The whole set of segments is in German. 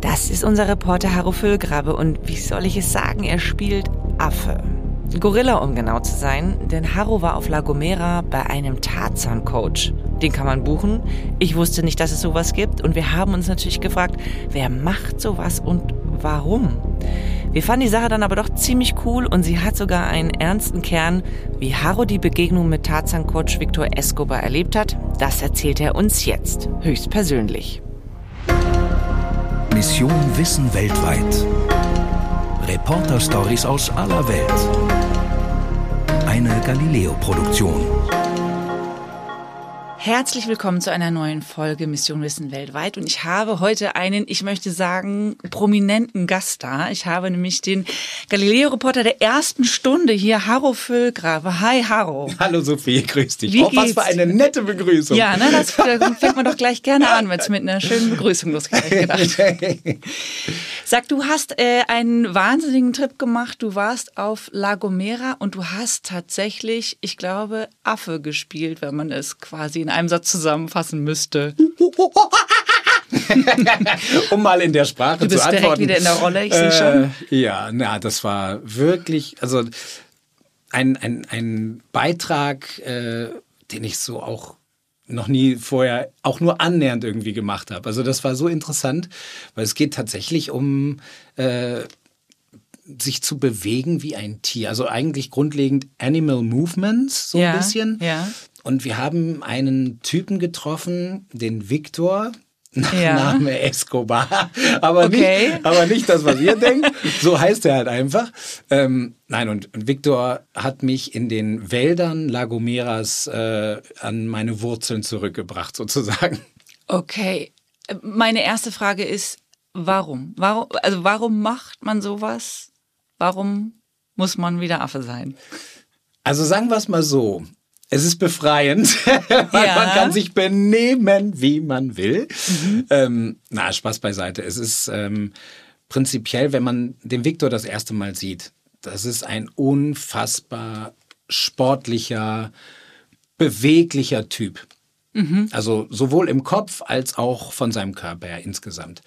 Das ist unser Reporter Harro Füllgrabe und wie soll ich es sagen, er spielt Affe. Gorilla, um genau zu sein, denn Harro war auf La Gomera bei einem Tarzan-Coach. Den kann man buchen. Ich wusste nicht, dass es sowas gibt und wir haben uns natürlich gefragt, wer macht sowas und warum? Wir fanden die Sache dann aber doch ziemlich cool und sie hat sogar einen ernsten Kern. Wie Harro die Begegnung mit Tarzan-Coach Victor Escobar erlebt hat, das erzählt er uns jetzt, höchstpersönlich. Mission Wissen weltweit. Reporter-Stories aus aller Welt. Eine Galileo-Produktion. Herzlich willkommen zu einer neuen Folge Mission Wissen weltweit. Und ich habe heute einen, ich möchte sagen, prominenten Gast da. Ich habe nämlich den Galileo-Reporter der ersten Stunde hier, Harro Füllgrabe. Hi, Harro. Hallo Sophie, grüß dich. Wie oh, was für eine nette Begrüßung. Ja, ne, das fängt man doch gleich gerne an, wenn es mit einer schönen Begrüßung losgeht. gedacht. Sag, du hast äh, einen wahnsinnigen Trip gemacht. Du warst auf La Gomera und du hast tatsächlich, ich glaube, Affe gespielt, wenn man es quasi in einem Satz zusammenfassen müsste. um mal in der Sprache Du bist zu direkt wieder in der Rolle, ich sehe schon. Äh, ja, na, das war wirklich, also ein, ein, ein Beitrag, äh, den ich so auch noch nie vorher auch nur annähernd irgendwie gemacht habe. Also das war so interessant, weil es geht tatsächlich um äh, sich zu bewegen wie ein Tier. Also eigentlich grundlegend Animal Movements, so Ja, ein bisschen. ja. Und wir haben einen Typen getroffen, den Victor. Ja. Name Escobar. Aber, Okay. nicht, aber nicht das, was ihr denkt. So heißt er halt einfach. Ähm, nein, und, und Victor hat mich in den Wäldern La Gomeras äh, an meine Wurzeln zurückgebracht, sozusagen. Okay. Meine erste Frage ist, warum? Warum, also warum macht man sowas? Warum muss man wieder Affe sein? Also sagen wir es mal so. Es ist befreiend, weil Ja. man kann sich benehmen, wie man will. Ähm, na, Spaß beiseite. Es ist ähm, prinzipiell, wenn man den Viktor das erste Mal sieht, das ist ein unfassbar sportlicher, beweglicher Typ. Also sowohl im Kopf als auch von seinem Körper her insgesamt.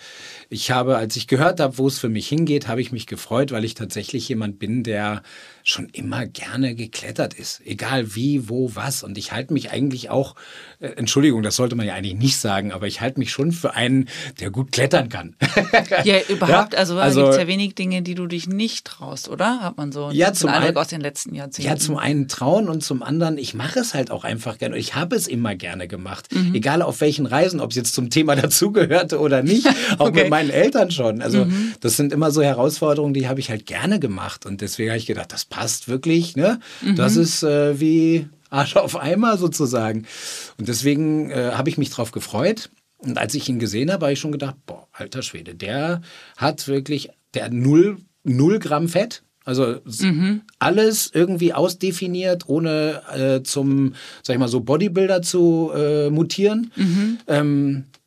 Ich habe, als ich gehört habe, wo es für mich hingeht, habe ich mich gefreut, weil ich tatsächlich jemand bin, der schon immer gerne geklettert ist. Egal wie, wo, was. Und ich halte mich eigentlich auch, äh, Entschuldigung, das sollte man ja eigentlich nicht sagen, aber ich halte mich schon für einen, der gut klettern kann. Ja, überhaupt, Ja, also, also- gibt es ja wenig Dinge, die du dich nicht traust, oder? Hat man so Ja, zum einen- aus den letzten Jahrzehnten. Ja, zum einen trauen und zum anderen, ich mache es halt auch einfach gerne. Ich habe es immer gerne gemacht. Mhm. Egal auf welchen Reisen, ob es jetzt zum Thema dazugehörte oder nicht. Auch Okay. mit meinen Eltern schon. Also Mhm. das sind immer so Herausforderungen, die habe ich halt gerne gemacht. Und deswegen habe ich gedacht, das passt wirklich. Ne? Das Mhm. ist äh, wie Arsch auf Eimer sozusagen. Und deswegen äh, habe ich mich drauf gefreut. Und als ich ihn gesehen habe, habe ich schon gedacht, boah, alter Schwede, der hat wirklich, der hat null, null Gramm Fett. Also s- alles irgendwie ausdefiniert, ohne äh, zum, sag ich mal, so Bodybuilder zu äh, mutieren. Ähm, f-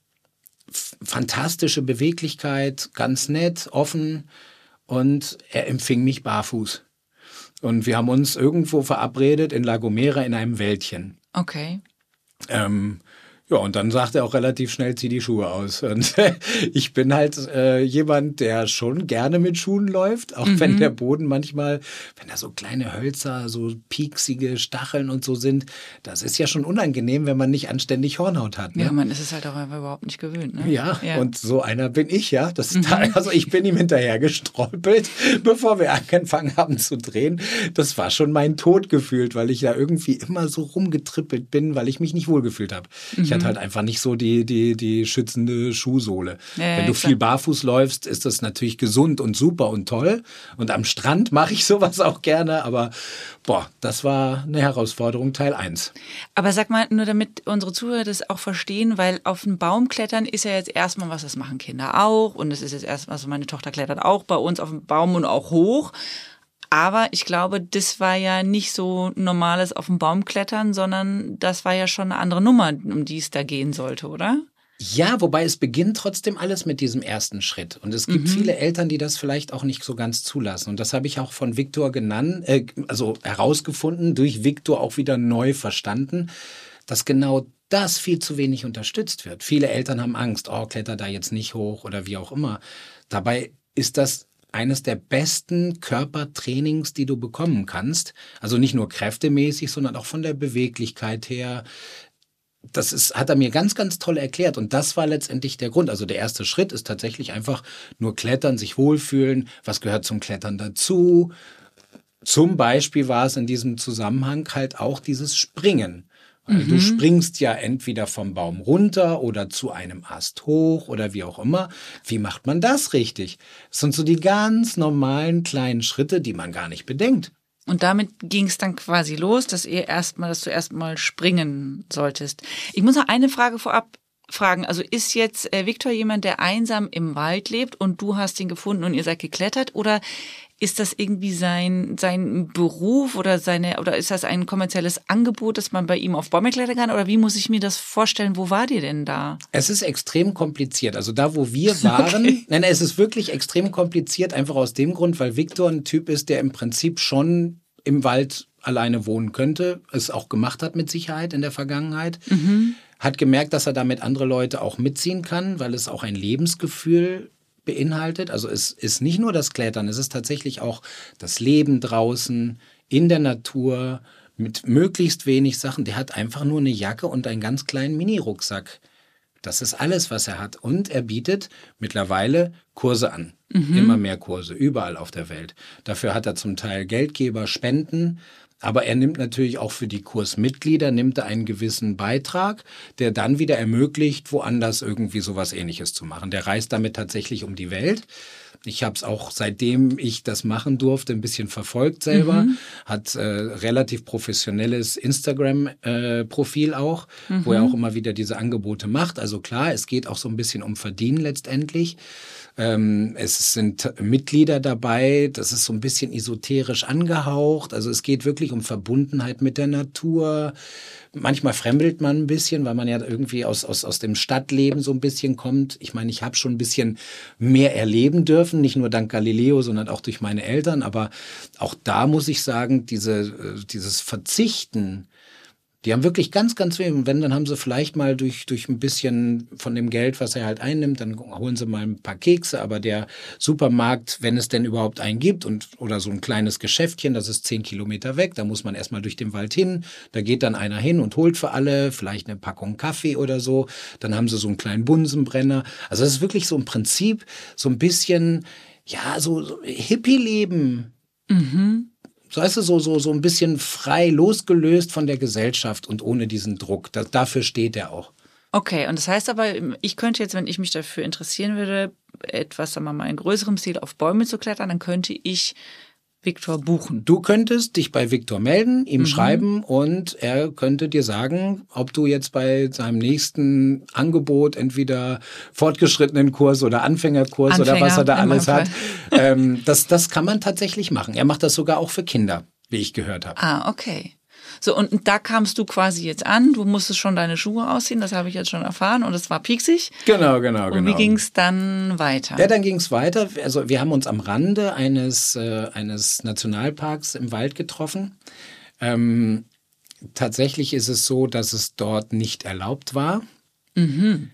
fantastische Beweglichkeit, ganz nett, offen und er empfing mich barfuß. Und wir haben uns irgendwo verabredet in La Gomera in einem Wäldchen. Okay. Ähm, ja, und dann sagt er auch relativ schnell, zieh die Schuhe aus. Und ich bin halt äh, jemand, der schon gerne mit Schuhen läuft, auch wenn der Boden manchmal, wenn da so kleine Hölzer, so pieksige Stacheln und so sind, das ist ja schon unangenehm, wenn man nicht anständig Hornhaut hat. Ne? Ja, man ist es halt auch einfach überhaupt nicht gewöhnt. Ne? Ja, und so einer bin ich, ja. Das ist da, also ich bin ihm hinterher gestolpert, bevor wir angefangen haben zu drehen. Das war schon mein Tod gefühlt, weil ich da irgendwie immer so rumgetrippelt bin, weil ich mich nicht wohlgefühlt habe. Ich hatte halt einfach nicht so die, die, die schützende Schuhsohle. Ja, Wenn du viel barfuß läufst, ist das natürlich gesund und super und toll. Und am Strand mache ich sowas auch gerne, aber boah, das war eine Herausforderung Teil 1. Aber sag mal, nur damit unsere Zuhörer das auch verstehen, weil auf den Baum klettern ist ja jetzt erstmal was, das machen Kinder auch. Und es ist jetzt erstmal, also meine Tochter klettert auch bei uns auf dem Baum und auch hoch. Aber ich glaube, das war ja nicht so normales auf dem Baum klettern, sondern das war ja schon eine andere Nummer, um die es da gehen sollte, oder? Ja, wobei es beginnt trotzdem alles mit diesem ersten Schritt. Und es gibt viele Eltern, die das vielleicht auch nicht so ganz zulassen. Und das habe ich auch von Viktor genannt, äh, also herausgefunden, durch Viktor auch wieder neu verstanden, dass genau das viel zu wenig unterstützt wird. Viele Eltern haben Angst, oh, kletter da jetzt nicht hoch oder wie auch immer. Dabei ist das eines der besten Körpertrainings, die du bekommen kannst. Also nicht nur kräftemäßig, sondern auch von der Beweglichkeit her. Das ist, hat er mir ganz, ganz toll erklärt. Und das war letztendlich der Grund. Also der erste Schritt ist tatsächlich einfach nur klettern, sich wohlfühlen. Was gehört zum Klettern dazu? Zum Beispiel war es in diesem Zusammenhang halt auch dieses Springen. Weil mhm. du springst ja entweder vom Baum runter oder zu einem Ast hoch oder wie auch immer. Wie macht man das richtig? Das sind so die ganz normalen kleinen Schritte, die man gar nicht bedenkt. Und damit ging es dann quasi los, dass ihr erstmal, dass du erstmal springen solltest. Ich muss noch eine Frage vorab fragen. Also ist jetzt äh, Viktor jemand, der einsam im Wald lebt und du hast ihn gefunden und ihr seid geklettert? Oder ist das irgendwie sein, sein Beruf oder seine, oder ist das ein kommerzielles Angebot, dass man bei ihm auf Bäume klettern kann? Oder wie muss ich mir das vorstellen? Wo war ihr denn da? Es ist extrem kompliziert. Also da, wo wir waren, okay. nein, es ist wirklich extrem kompliziert, einfach aus dem Grund, weil Viktor ein Typ ist, der im Prinzip schon im Wald alleine wohnen könnte, es auch gemacht hat mit Sicherheit in der Vergangenheit. Mhm. Hat gemerkt, dass er damit andere Leute auch mitziehen kann, weil es auch ein Lebensgefühl beinhaltet. Also es ist nicht nur das Klettern, es ist tatsächlich auch das Leben draußen, in der Natur, mit möglichst wenig Sachen. Der hat einfach nur eine Jacke und einen ganz kleinen Mini-Rucksack. Das ist alles, was er hat. Und er bietet mittlerweile Kurse an. Mhm. Immer mehr Kurse, überall auf der Welt. Dafür hat er zum Teil Geldgeber, Spenden. Aber er nimmt natürlich auch für die Kursmitglieder, nimmt er einen gewissen Beitrag, der dann wieder ermöglicht, woanders irgendwie sowas ähnliches zu machen. Der reist damit tatsächlich um die Welt. Ich habe es auch seitdem ich das machen durfte ein bisschen verfolgt selber. Mhm. Hat äh, relativ professionelles Instagram-Profil äh, auch, mhm. wo er auch immer wieder diese Angebote macht. Also klar, es geht auch so ein bisschen um Verdienen letztendlich. Ähm, es sind Mitglieder dabei, das ist so ein bisschen esoterisch angehaucht. Also es geht wirklich um Verbundenheit mit der Natur. Manchmal fremdelt man ein bisschen, weil man ja irgendwie aus, aus, aus dem Stadtleben so ein bisschen kommt. Ich meine, ich habe schon ein bisschen mehr erleben dürfen, nicht nur dank Galileo, sondern auch durch meine Eltern. Aber auch da muss ich sagen, diese, äh, dieses Verzichten die haben wirklich ganz, ganz wenig. Und wenn, dann haben sie vielleicht mal durch, durch ein bisschen von dem Geld, was er halt einnimmt, dann holen sie mal ein paar Kekse. Aber der Supermarkt, wenn es denn überhaupt einen gibt und, oder so ein kleines Geschäftchen, das ist zehn Kilometer weg, da muss man erstmal durch den Wald hin. Da geht dann einer hin und holt für alle vielleicht eine Packung Kaffee oder so. Dann haben sie so einen kleinen Bunsenbrenner. Also das ist wirklich so im Prinzip so ein bisschen, ja, so, so Hippie-Leben. Mhm so weißt du, so, so, so ein bisschen frei losgelöst von der Gesellschaft und ohne diesen Druck. Das, dafür steht er auch. Okay, und das heißt aber, ich könnte jetzt, wenn ich mich dafür interessieren würde, etwas, sagen wir mal, in größerem Stil auf Bäume zu klettern, dann könnte ich Viktor buchen. Du könntest dich bei Viktor melden, ihm mhm. schreiben und er könnte dir sagen, ob du jetzt bei seinem nächsten Angebot entweder fortgeschrittenen Kurs oder Anfängerkurs Anfänger, oder was er da alles hat. ähm, das, das kann man tatsächlich machen. Er macht das sogar auch für Kinder, wie ich gehört habe. Ah, okay. So, und da kamst du quasi jetzt an, du musstest schon deine Schuhe ausziehen, das habe ich jetzt schon erfahren und es war pieksig. Genau, genau, und genau. Und wie ging es dann weiter? Ja, dann ging es weiter. Also wir haben uns am Rande eines, äh, eines Nationalparks im Wald getroffen. Ähm, tatsächlich ist es so, dass es dort nicht erlaubt war. Mhm.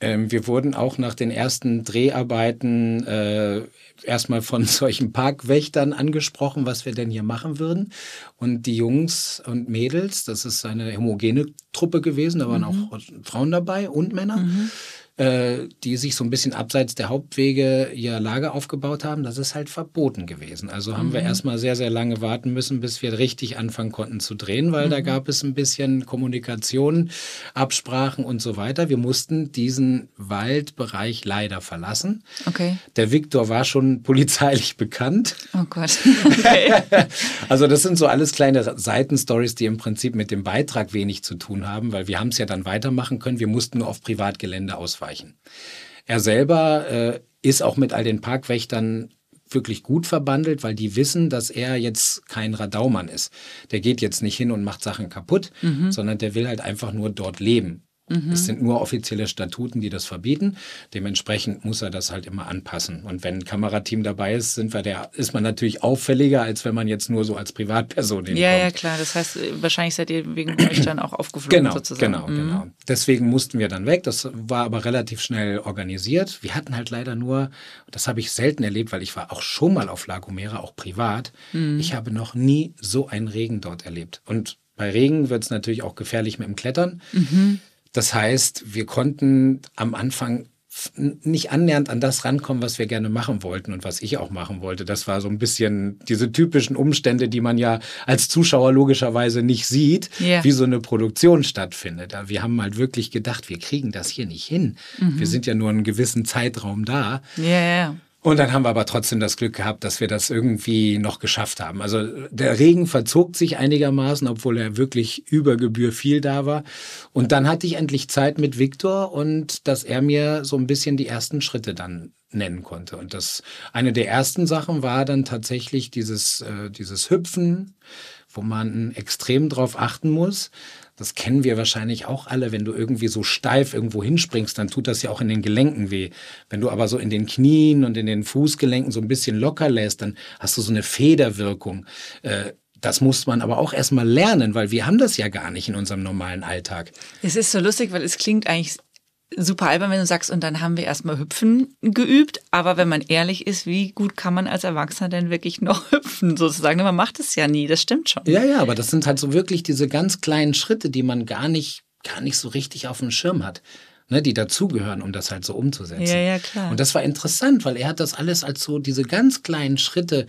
Ähm, wir wurden auch nach den ersten Dreharbeiten äh, erstmal von solchen Parkwächtern angesprochen, was wir denn hier machen würden. Und die Jungs und Mädels, das ist eine homogene Truppe gewesen, da waren mhm. auch Frauen dabei und Männer. Mhm äh, die sich so ein bisschen abseits der Hauptwege ihr Lager aufgebaut haben, das ist halt verboten gewesen. Also haben mhm. wir erstmal sehr, sehr lange warten müssen, bis wir richtig anfangen konnten zu drehen, weil mhm. da gab es ein bisschen Kommunikation, Absprachen und so weiter. Wir mussten diesen Waldbereich leider verlassen. Okay. Der Viktor war schon polizeilich bekannt. Oh Gott. Okay. also das sind so alles kleine Seitenstories, die im Prinzip mit dem Beitrag wenig zu tun haben, weil wir haben es ja dann weitermachen können. Wir mussten nur auf Privatgelände ausweichen ausweichen. Er selber äh, ist auch mit all den Parkwächtern wirklich gut verbandelt, weil die wissen, dass er jetzt kein Radaumann ist. Der geht jetzt nicht hin und macht Sachen kaputt, mhm. sondern der will halt einfach nur dort leben. Mhm. Es sind nur offizielle Statuten, die das verbieten. Dementsprechend muss er das halt immer anpassen. Und wenn ein Kamerateam dabei ist, sind wir der, ist man natürlich auffälliger, als wenn man jetzt nur so als Privatperson hinkommt. Ja, ja, klar. Das heißt, wahrscheinlich seid ihr wegen euch dann auch aufgeflogen genau, sozusagen. Genau, mhm. genau. Deswegen mussten wir dann weg. Das war aber relativ schnell organisiert. Wir hatten halt leider nur, das habe ich selten erlebt, weil ich war auch schon mal auf La Gomera, auch privat. Mhm. Ich habe noch nie so einen Regen dort erlebt. Und bei Regen wird es natürlich auch gefährlich mit dem Klettern. Mhm. Das heißt, wir konnten am Anfang nicht annähernd an das rankommen, was wir gerne machen wollten und was ich auch machen wollte. Das war so ein bisschen diese typischen Umstände, die man ja als Zuschauer logischerweise nicht sieht, yeah. wie so eine Produktion stattfindet. Wir haben halt wirklich gedacht, wir kriegen das hier nicht hin. Mhm. Wir sind ja nur einen gewissen Zeitraum da. Yeah. Und dann haben wir aber trotzdem das Glück gehabt, dass wir das irgendwie noch geschafft haben. Also der Regen verzog sich einigermaßen, obwohl er wirklich über Gebühr viel da war. Und dann hatte ich endlich Zeit mit Viktor und dass er mir so ein bisschen die ersten Schritte dann nennen konnte. Und das eine der ersten Sachen war dann tatsächlich dieses, äh, dieses Hüpfen, wo man extrem drauf achten muss, das kennen wir wahrscheinlich auch alle, wenn du irgendwie so steif irgendwo hinspringst, dann tut das ja auch in den Gelenken weh. Wenn du aber so in den Knien und in den Fußgelenken so ein bisschen locker lässt, dann hast du so eine Federwirkung. Äh, das muss man aber auch erstmal lernen, weil wir haben das ja gar nicht in unserem normalen Alltag. Es ist so lustig, weil es klingt eigentlich super albern, wenn du sagst, und dann haben wir erstmal Hüpfen geübt. Aber wenn man ehrlich ist, wie gut kann man als Erwachsener denn wirklich noch hüpfen, sozusagen? Man macht es ja nie, das stimmt schon. Ja, ja, aber das sind halt so wirklich diese ganz kleinen Schritte, die man gar nicht, gar nicht so richtig auf dem Schirm hat. Ne, die dazugehören, um das halt so umzusetzen. Ja, ja, klar. Und das war interessant, weil er hat das alles als so diese ganz kleinen Schritte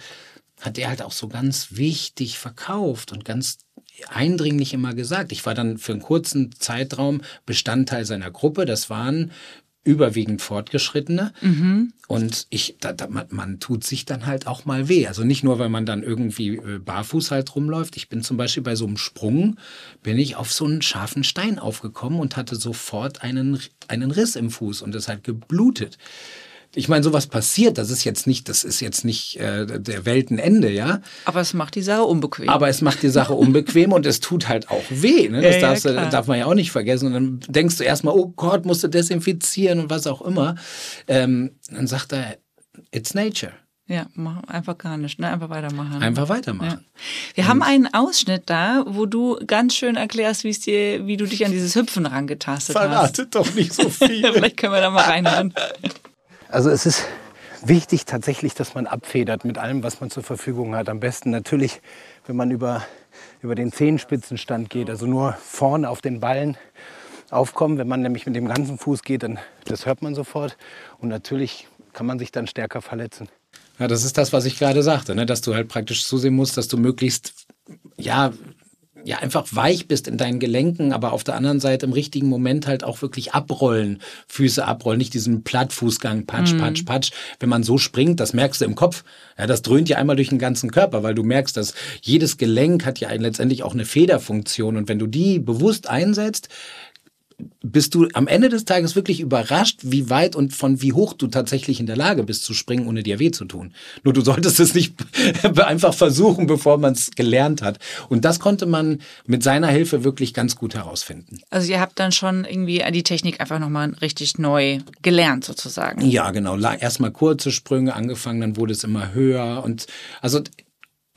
hat er halt auch so ganz wichtig verkauft und ganz eindringlich immer gesagt. Ich war dann für einen kurzen Zeitraum Bestandteil seiner Gruppe. Das waren überwiegend Fortgeschrittene. Mhm. Und ich, da, da, man, tut sich dann halt auch mal weh. Also nicht nur, weil man dann irgendwie äh, barfuß halt rumläuft. Ich bin zum Beispiel bei so einem Sprung, bin ich auf so einen scharfen Stein aufgekommen und hatte sofort einen, einen Riss im Fuß und es hat geblutet ich meine, sowas passiert, das ist jetzt nicht, das ist jetzt nicht äh, der Weltenende, ja. Aber es macht die Sache unbequem. Aber es macht die Sache unbequem und es tut halt auch weh. Ne? Das ja, darfst, ja, darf man ja auch nicht vergessen. Und dann denkst du erstmal, oh Gott, musst du desinfizieren und was auch immer. Ähm, dann sagt er, it's nature. Ja, mach einfach gar nicht, ne? Einfach weitermachen. Einfach weitermachen. Ja. Wir und haben einen Ausschnitt da, wo du ganz schön erklärst, wie es dir, wie du dich an dieses Hüpfen rangetastet hast. Verratet doch nicht so viel. Vielleicht können wir da mal reinhören. Also es ist wichtig tatsächlich, dass man abfedert mit allem, was man zur Verfügung hat. Am besten natürlich, wenn man über, über den Zehenspitzenstand geht, also nur vorne auf den Ballen aufkommen. Wenn man nämlich mit dem ganzen Fuß geht, dann das hört man sofort. Und natürlich kann man sich dann stärker verletzen. Ja, das ist das, was ich gerade sagte, ne? dass du halt praktisch zusehen musst, dass du möglichst ja, ja einfach weich bist in deinen Gelenken, aber auf der anderen Seite im richtigen Moment halt auch wirklich abrollen, Füße abrollen, nicht diesen Plattfußgang, patsch, mhm. patsch, patsch. Wenn man so springt, das merkst du im Kopf. Ja, das dröhnt ja einmal durch den ganzen Körper, weil du merkst, dass jedes Gelenk hat ja letztendlich auch eine Federfunktion und wenn du die bewusst einsetzt, bist du am Ende des Tages wirklich überrascht, wie weit und von wie hoch du tatsächlich in der Lage bist zu springen, ohne dir weh zu tun. Nur du solltest es nicht einfach versuchen, bevor man es gelernt hat. Und das konnte man mit seiner Hilfe wirklich ganz gut herausfinden. Also ihr habt dann schon irgendwie die Technik einfach nochmal richtig neu gelernt sozusagen. Ja, genau. Erstmal kurze Sprünge angefangen, dann wurde es immer höher und also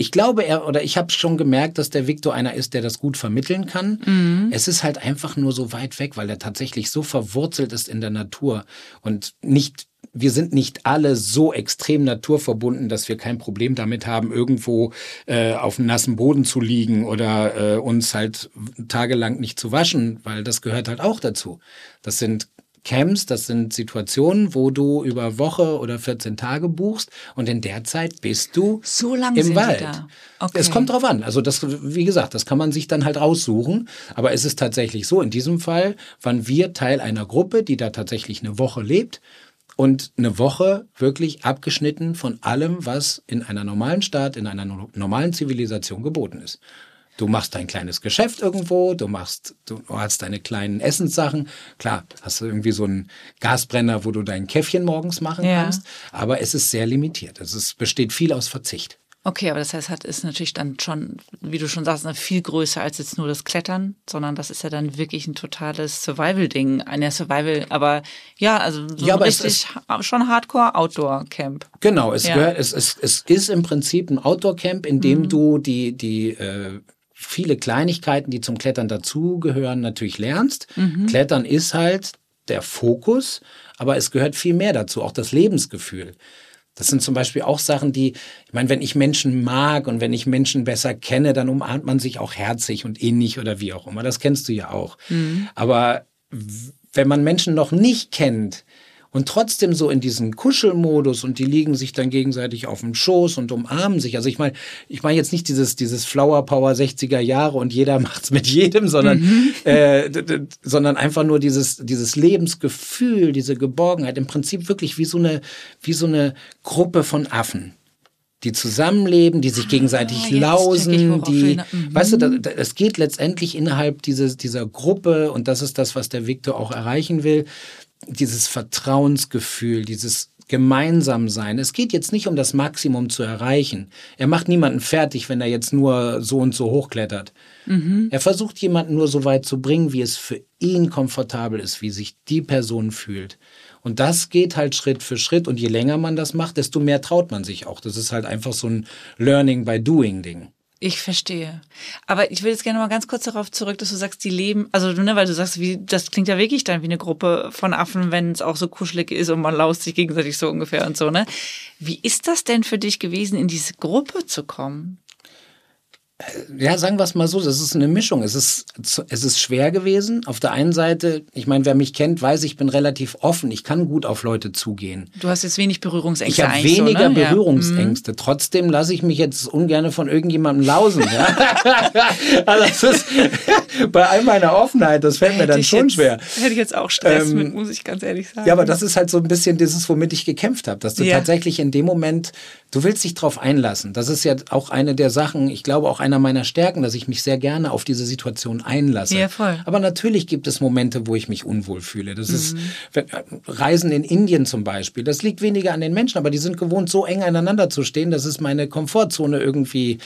ich glaube, er oder ich habe schon gemerkt, dass der Victor einer ist, der das gut vermitteln kann. Mhm. Es ist halt einfach nur so weit weg, weil er tatsächlich so verwurzelt ist in der Natur und nicht wir sind nicht alle so extrem naturverbunden, dass wir kein Problem damit haben, irgendwo äh, auf dem nassen Boden zu liegen oder äh, uns halt tagelang nicht zu waschen, weil das gehört halt auch dazu. Das sind Camps, das sind Situationen, wo du über Woche oder 14 Tage buchst und in der Zeit bist du so lange im Wald. Okay. Es kommt drauf an. Also das, wie gesagt, das kann man sich dann halt raussuchen. Aber es ist tatsächlich so. In diesem Fall waren wir Teil einer Gruppe, die da tatsächlich eine Woche lebt und eine Woche wirklich abgeschnitten von allem, was in einer normalen Stadt, in einer normalen Zivilisation geboten ist. Du machst dein kleines Geschäft irgendwo, du machst, du hast deine kleinen Essenssachen. Klar, hast du irgendwie so einen Gasbrenner, wo du dein Käffchen morgens machen ja. kannst, aber es ist sehr limitiert. Es ist, besteht viel aus Verzicht. Okay, aber das heißt, hat ist natürlich dann schon, wie du schon sagst, viel größer als jetzt nur das Klettern, sondern das ist ja dann wirklich ein totales Survival-Ding. Ein Survival, aber ja, also so Ja, aber es richtig schon Hardcore-Outdoor-Camp. Genau, es, Ja. gehört, es, es, es ist im Prinzip ein Outdoor-Camp, in dem du die, die äh, viele Kleinigkeiten, die zum Klettern dazugehören, natürlich lernst. Klettern ist halt der Fokus, aber es gehört viel mehr dazu, auch das Lebensgefühl. Das sind zum Beispiel auch Sachen, die, ich meine, wenn ich Menschen mag und wenn ich Menschen besser kenne, dann umarmt man sich auch herzig und innig oder wie auch immer. Das kennst du ja auch. Aber w- wenn man Menschen noch nicht kennt und trotzdem so in diesen Kuschelmodus und die liegen sich dann gegenseitig auf dem Schoß und umarmen sich. Also ich meine, ich meine jetzt nicht dieses, dieses Flower Power 60er Jahre und jeder macht's mit jedem, sondern, äh, d- d- sondern einfach nur dieses, dieses Lebensgefühl, diese Geborgenheit. Im Prinzip wirklich wie so eine, wie so eine Gruppe von Affen die zusammenleben, die sich gegenseitig jetzt check ich, lausen, die, Mhm. weißt du, da, es geht letztendlich innerhalb dieses, dieser Gruppe und das ist das, was der Victor auch erreichen will, dieses Vertrauensgefühl, dieses Gemeinsamsein. Es geht jetzt nicht um das Maximum zu erreichen. Er macht niemanden fertig, wenn er jetzt nur so und so hochklettert. Er versucht jemanden nur so weit zu bringen, wie es für ihn komfortabel ist, wie sich die Person fühlt. Und das geht halt Schritt für Schritt. Und je länger man das macht, desto mehr traut man sich auch. Das ist halt einfach so ein Learning by Doing Ding. Ich verstehe. Aber ich will jetzt gerne mal ganz kurz darauf zurück, dass du sagst, die leben, also ne, weil du sagst, wie, das klingt ja wirklich dann wie eine Gruppe von Affen, wenn es auch so kuschelig ist und man laust sich gegenseitig so ungefähr und so, ne? Wie ist das denn für dich gewesen, in diese Gruppe zu kommen? Ja, sagen wir es mal so, das ist eine Mischung. Es ist, es ist schwer gewesen. Auf der einen Seite, ich meine, wer mich kennt, weiß, ich bin relativ offen. Ich kann gut auf Leute zugehen. Du hast jetzt wenig Berührungsängste Ich habe weniger so, ne? Ja. Berührungsängste. Trotzdem lasse ich mich jetzt ungern von irgendjemandem lausen. Ja? also das ist bei all meiner Offenheit, das fällt mir Hätte dann ich schon jetzt, schwer. Hätte ich jetzt auch Stress Ähm, mit, muss ich ganz ehrlich sagen. Ja, aber das ist halt so ein bisschen dieses, womit ich gekämpft habe, dass du Ja. tatsächlich in dem Moment, du willst dich drauf einlassen. Das ist ja auch eine der Sachen, ich glaube auch einer meiner Stärken, dass ich mich sehr gerne auf diese Situation einlasse. Ja, voll. Aber natürlich gibt es Momente, wo ich mich unwohl fühle. Das ist Mhm. wenn- äh, Reisen in Indien zum Beispiel. Das liegt weniger an den Menschen, aber die sind gewohnt, so eng aneinander zu stehen. Das ist meine Komfortzone irgendwie.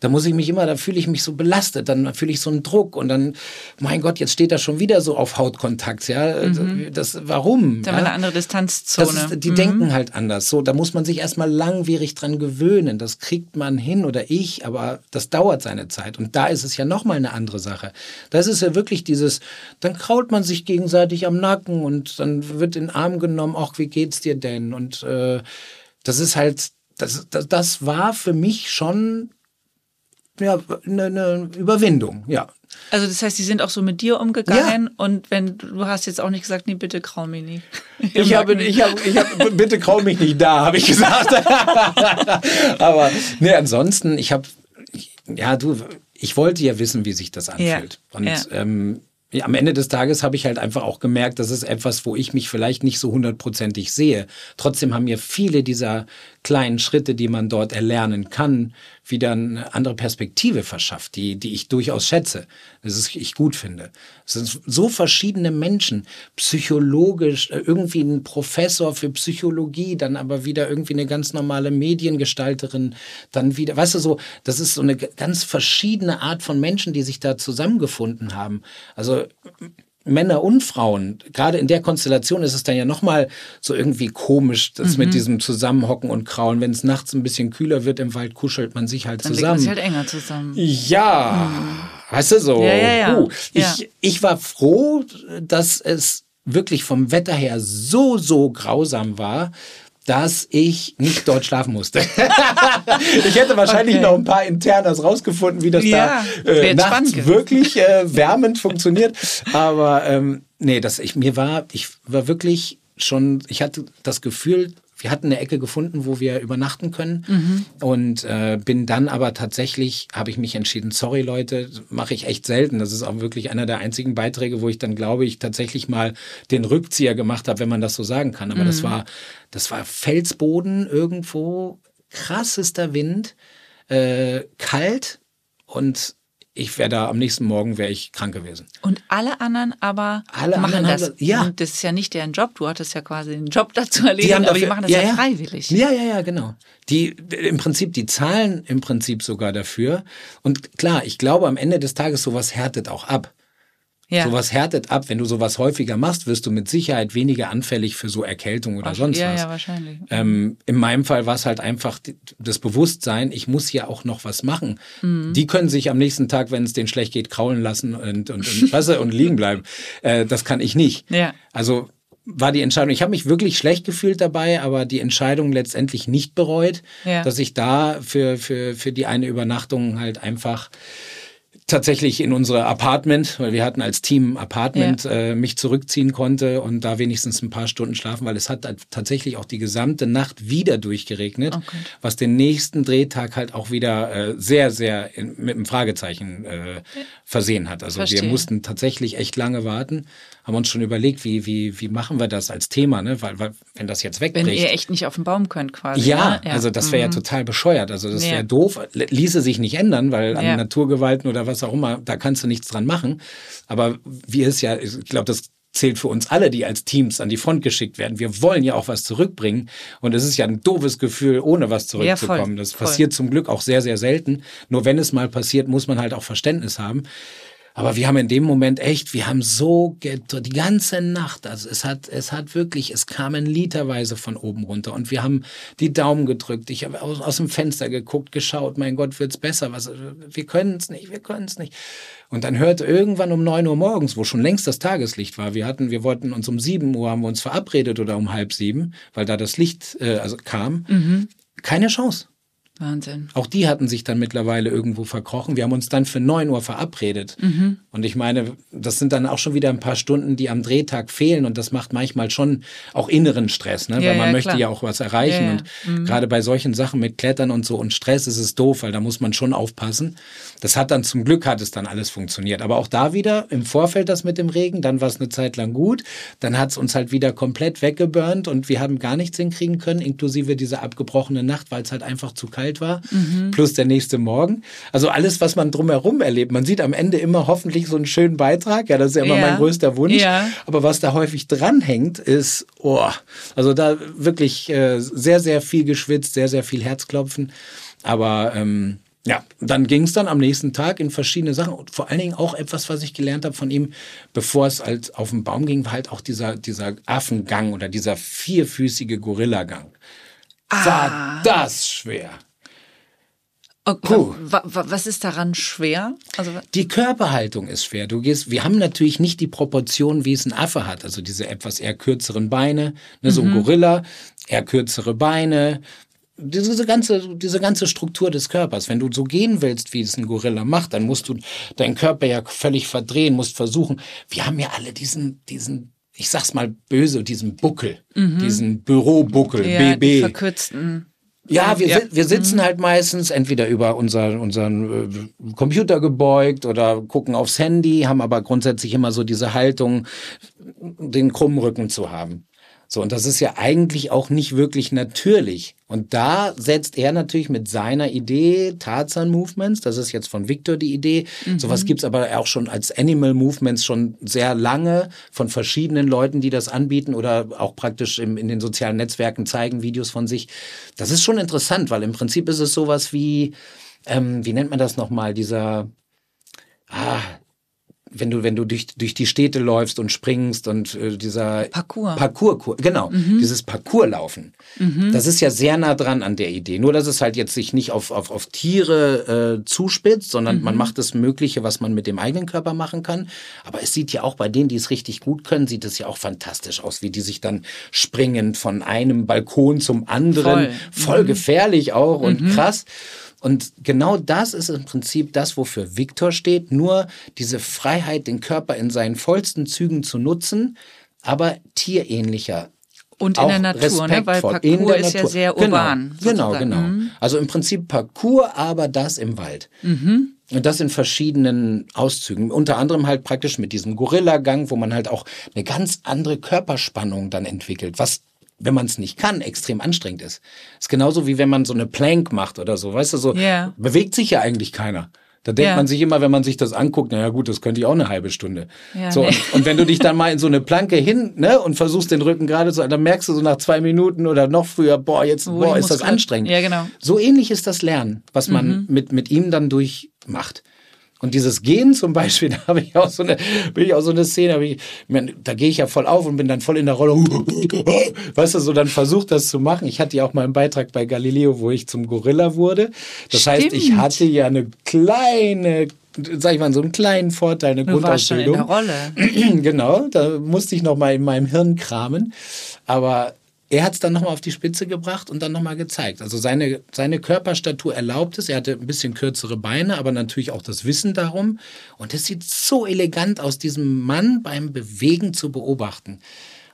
Da muss ich mich immer, da fühle ich mich so belastet, dann fühle ich so einen Druck und dann, mein Gott, jetzt steht er schon wieder so auf Hautkontakt. Ja, das, warum? Mhm. Da haben wir ja? eine andere Distanzzone. Das ist, die Mhm. denken halt anders. So, da muss man sich erstmal langwierig dran gewöhnen. Das kriegt man hin oder ich, aber das dauert seine Zeit. Und da ist es ja nochmal eine andere Sache. Das ist ja wirklich dieses, dann kraut man sich gegenseitig am Nacken und dann wird in den Arm genommen, ach, wie geht's dir denn? Und äh, das ist halt, das, das, das war für mich schon ja, eine, eine Überwindung, ja. Also das heißt, die sind auch so mit dir umgegangen und wenn du hast jetzt auch nicht gesagt, nee, bitte krau mich nicht. Ich habe, ich habe, ich habe, bitte krau mich nicht da, habe ich gesagt. Aber nee, ansonsten, ich habe, ja, du, ich wollte ja wissen, wie sich das anfühlt. Ja, Und ja. Ähm, ja, am Ende des Tages habe ich halt einfach auch gemerkt, das ist etwas, wo ich mich vielleicht nicht so hundertprozentig sehe. Trotzdem haben mir viele dieser kleinen Schritte, die man dort erlernen kann, wieder eine andere Perspektive verschafft, die, die ich durchaus schätze, das ich gut finde. Es sind so verschiedene Menschen, psychologisch, äh, irgendwie ein Professor für Psychologie, dann aber wieder irgendwie eine ganz normale Mediengestalterin, dann wieder, weißt du so, das ist so eine ganz verschiedene Art von Menschen, die sich da zusammengefunden haben. Also Männer und Frauen, gerade in der Konstellation ist es dann ja nochmal so irgendwie komisch, das Mhm. mit diesem Zusammenhocken und Kraulen. Wenn es nachts ein bisschen kühler wird im Wald, kuschelt man sich halt Dann legt man zusammen. sich halt enger zusammen. Ja, weißt du so. Ja, ja, ja. Ja. Ich, ich war froh, dass es wirklich vom Wetter her so, so grausam war, dass ich nicht dort schlafen musste. ich hätte wahrscheinlich Okay. noch ein paar Internas rausgefunden, wie das Ja, da äh, nachts wirklich äh, wärmend funktioniert. Aber ähm, nee, das ich mir war, ich war wirklich schon, ich hatte das Gefühl, wir hatten eine Ecke gefunden, wo wir übernachten können. Mhm. Und äh, bin dann aber tatsächlich, habe ich mich entschieden, sorry Leute, mache ich echt selten. Das ist auch wirklich einer der einzigen Beiträge, wo ich dann glaube ich tatsächlich mal den Rückzieher gemacht habe, wenn man das so sagen kann. Aber Mhm. das war, das war Felsboden irgendwo, krassester Wind, äh, kalt und ich wäre da am nächsten Morgen wäre ich krank gewesen. Und alle anderen aber Alle machen anderen haben das. das- ja. Und das ist ja nicht deren Job. Du hattest ja quasi den Job dazu erledigt, aber die dafür- machen das ja, freiwillig. Ja, ja, ja, genau. Die im Prinzip, die zahlen im Prinzip sogar dafür. Und klar, ich glaube, am Ende des Tages sowas härtet auch ab. Ja. Sowas härtet ab. Wenn du sowas häufiger machst, wirst du mit Sicherheit weniger anfällig für so Erkältung oder sonst ja, was. ja, wahrscheinlich. Ähm, in meinem Fall war es halt einfach das Bewusstsein, ich muss ja auch noch was machen. Mhm. Die können sich am nächsten Tag, wenn es denen schlecht geht, kraulen lassen und, und, und, weißt du, und liegen bleiben. Äh, das kann ich nicht. Ja. Also war die Entscheidung, ich habe mich wirklich schlecht gefühlt dabei, aber die Entscheidung letztendlich nicht bereut, Ja. dass ich da für, für, für die eine Übernachtung halt einfach tatsächlich in unsere Apartment, weil wir hatten als Team ein Apartment, äh, mich zurückziehen konnte und da wenigstens ein paar Stunden schlafen, weil es hat halt tatsächlich auch die gesamte Nacht wieder durchgeregnet, Oh Gott. was den nächsten Drehtag halt auch wieder äh, sehr, sehr in, mit einem Fragezeichen äh, versehen hat. Also wir Verstehe. mussten tatsächlich echt lange warten, haben uns schon überlegt, wie, wie, wie machen wir das als Thema, ne? weil, weil wenn das jetzt Wenn wegbricht. ihr echt nicht auf den Baum könnt quasi. Ja, ne? also das wäre ja Mhm. total bescheuert. Also das Ja. wäre doof. L- Ließe sich nicht ändern, weil an Ja. Naturgewalten oder was auch immer, da kannst du nichts dran machen. Aber wir es ja, ich glaube, das zählt für uns alle, die als Teams an die Front geschickt werden. Wir wollen ja auch was zurückbringen. Und es ist ja ein doofes Gefühl, ohne was Ja, voll, zurückzukommen. das voll. passiert zum Glück auch sehr, sehr selten. Nur wenn es mal passiert, muss man halt auch Verständnis haben. Aber wir haben in dem Moment echt, wir haben so die ganze Nacht, also es hat, es hat wirklich, es kamen literweise von oben runter und wir haben die Daumen gedrückt. Ich habe aus, aus dem Fenster geguckt, geschaut, mein Gott, wird's besser? Was, wir können es nicht, wir können es nicht. Und dann hörte irgendwann um neun Uhr morgens, wo schon längst das Tageslicht war, wir hatten, wir wollten uns um sieben Uhr haben wir uns verabredet oder um halb sieben, weil da das Licht äh, also kam, keine Chance. Wahnsinn. Auch die hatten sich dann mittlerweile irgendwo verkrochen. Wir haben uns dann für 9 Uhr verabredet. Mhm. Und ich meine, das sind dann auch schon wieder ein paar Stunden, die am Drehtag fehlen. Und das macht manchmal schon auch inneren Stress, ne? Ja, weil man ja, möchte klar. ja auch was erreichen. Ja, ja. Mhm. Und gerade bei solchen Sachen mit Klettern und so und Stress ist es doof, weil da muss man schon aufpassen. Das hat dann zum Glück hat es dann alles funktioniert. Aber auch da wieder im Vorfeld das mit dem Regen, dann war es eine Zeit lang gut. Dann hat es uns halt wieder komplett weggeburnt und wir haben gar nichts hinkriegen können, inklusive dieser abgebrochene Nacht, weil es halt einfach zu kalt war. Mhm. Plus der nächste Morgen. Also alles, was man drumherum erlebt. Man sieht am Ende immer hoffentlich so einen schönen Beitrag. Ja, das ist ja immer Ja. mein größter Wunsch. Ja. Aber was da häufig dranhängt, ist, oh, also da wirklich äh, sehr, sehr viel geschwitzt, sehr, sehr viel Herzklopfen. Aber ähm, ja, dann ging es dann am nächsten Tag in verschiedene Sachen und vor allen Dingen auch etwas, was ich gelernt habe von ihm, bevor es halt auf den Baum ging, war halt auch dieser, dieser Affengang oder dieser vierfüßige Gorillagang. Ah. War das schwer. Okay, wa, wa, was ist daran schwer? Also Die Körperhaltung ist schwer. Du gehst, wir haben natürlich nicht die Proportion, wie es ein Affe hat. Also diese etwas eher kürzeren Beine, ne, so ein Gorilla, eher kürzere Beine. Diese ganze, diese ganze Struktur des Körpers. Wenn du so gehen willst, wie es ein Gorilla macht, dann musst du deinen Körper ja völlig verdrehen, musst versuchen. Wir haben ja alle diesen, diesen, ich sag's mal böse, diesen Buckel, diesen Bürobuckel, ja, BB. verkürzten. Ja, wir, Ja. wir sitzen halt meistens entweder über unser, unseren äh, Computer gebeugt oder gucken aufs Handy, haben aber grundsätzlich immer so diese Haltung, den krummen Rücken zu haben. So, und das ist ja eigentlich auch nicht wirklich natürlich. Und da setzt er natürlich mit seiner Idee Tarzan Movements, das ist jetzt von Victor die Idee. Sowas gibt's aber auch schon als Animal Movements schon sehr lange von verschiedenen Leuten, die das anbieten oder auch praktisch im, in den sozialen Netzwerken zeigen Videos von sich. Das ist schon interessant, weil im Prinzip ist es sowas wie, ähm, wie nennt man das nochmal, dieser, ah, wenn du, wenn du durch, durch die Städte läufst und springst und äh, dieser Parcours. Parcours, genau, dieses Parcourslaufen. Das ist ja sehr nah dran an der Idee. Nur, dass es halt jetzt sich nicht auf, auf, auf Tiere äh, zuspitzt, sondern man macht das Mögliche, was man mit dem eigenen Körper machen kann. Aber es sieht ja auch bei denen, die es richtig gut können, sieht es ja auch fantastisch aus, wie die sich dann springen von einem Balkon zum anderen. Voll. Voll gefährlich auch und krass. Und genau das ist im Prinzip das, wofür Victor steht. Nur diese Freiheit, den Körper in seinen vollsten Zügen zu nutzen, aber tierähnlicher. Und in auch der Natur, ne? weil der ist ja sehr Genau, urban. Genau, sozusagen. genau. Mhm. Also im Prinzip Parcours, aber das im Wald. Und das in verschiedenen Auszügen. Unter anderem halt praktisch mit diesem Gorillagang, wo man halt auch eine ganz andere Körperspannung dann entwickelt, was wenn man es nicht kann, extrem anstrengend ist. Ist genauso wie wenn man so eine Plank macht oder so, weißt du, so Ja. bewegt sich ja eigentlich keiner. Da denkt Ja. man sich immer, wenn man sich das anguckt, naja gut, das könnte ich auch eine halbe Stunde. Ja, so, nee. und, und wenn du dich dann mal in so eine Planke hin ne, und versuchst den Rücken gerade zu, dann merkst du so nach zwei Minuten oder noch früher, boah, jetzt Wo boah, ist das anstrengend. Ja, genau. So ähnlich ist das Lernen, was man mit, mit ihm dann durchmacht. Und dieses Gehen zum Beispiel, da habe ich auch so eine, bin ich auch so eine Szene, ich, da gehe ich ja voll auf und bin dann voll in der Rolle. Weißt du, so dann versucht das zu machen. Ich hatte ja auch mal einen Beitrag bei Galileo, wo ich zum Gorilla wurde. Das heißt, ich Stimmt. hatte ja eine kleine, sag ich mal, so einen kleinen Vorteil, eine Du warst schon in Grundausbildung. der Rolle. genau, da musste ich noch mal in meinem Hirn kramen. Aber er hat es dann nochmal auf die Spitze gebracht und dann nochmal gezeigt. Also seine, seine Körperstatur erlaubt es. Er hatte ein bisschen kürzere Beine, aber natürlich auch das Wissen darum. Und es sieht so elegant aus, diesen Mann beim Bewegen zu beobachten.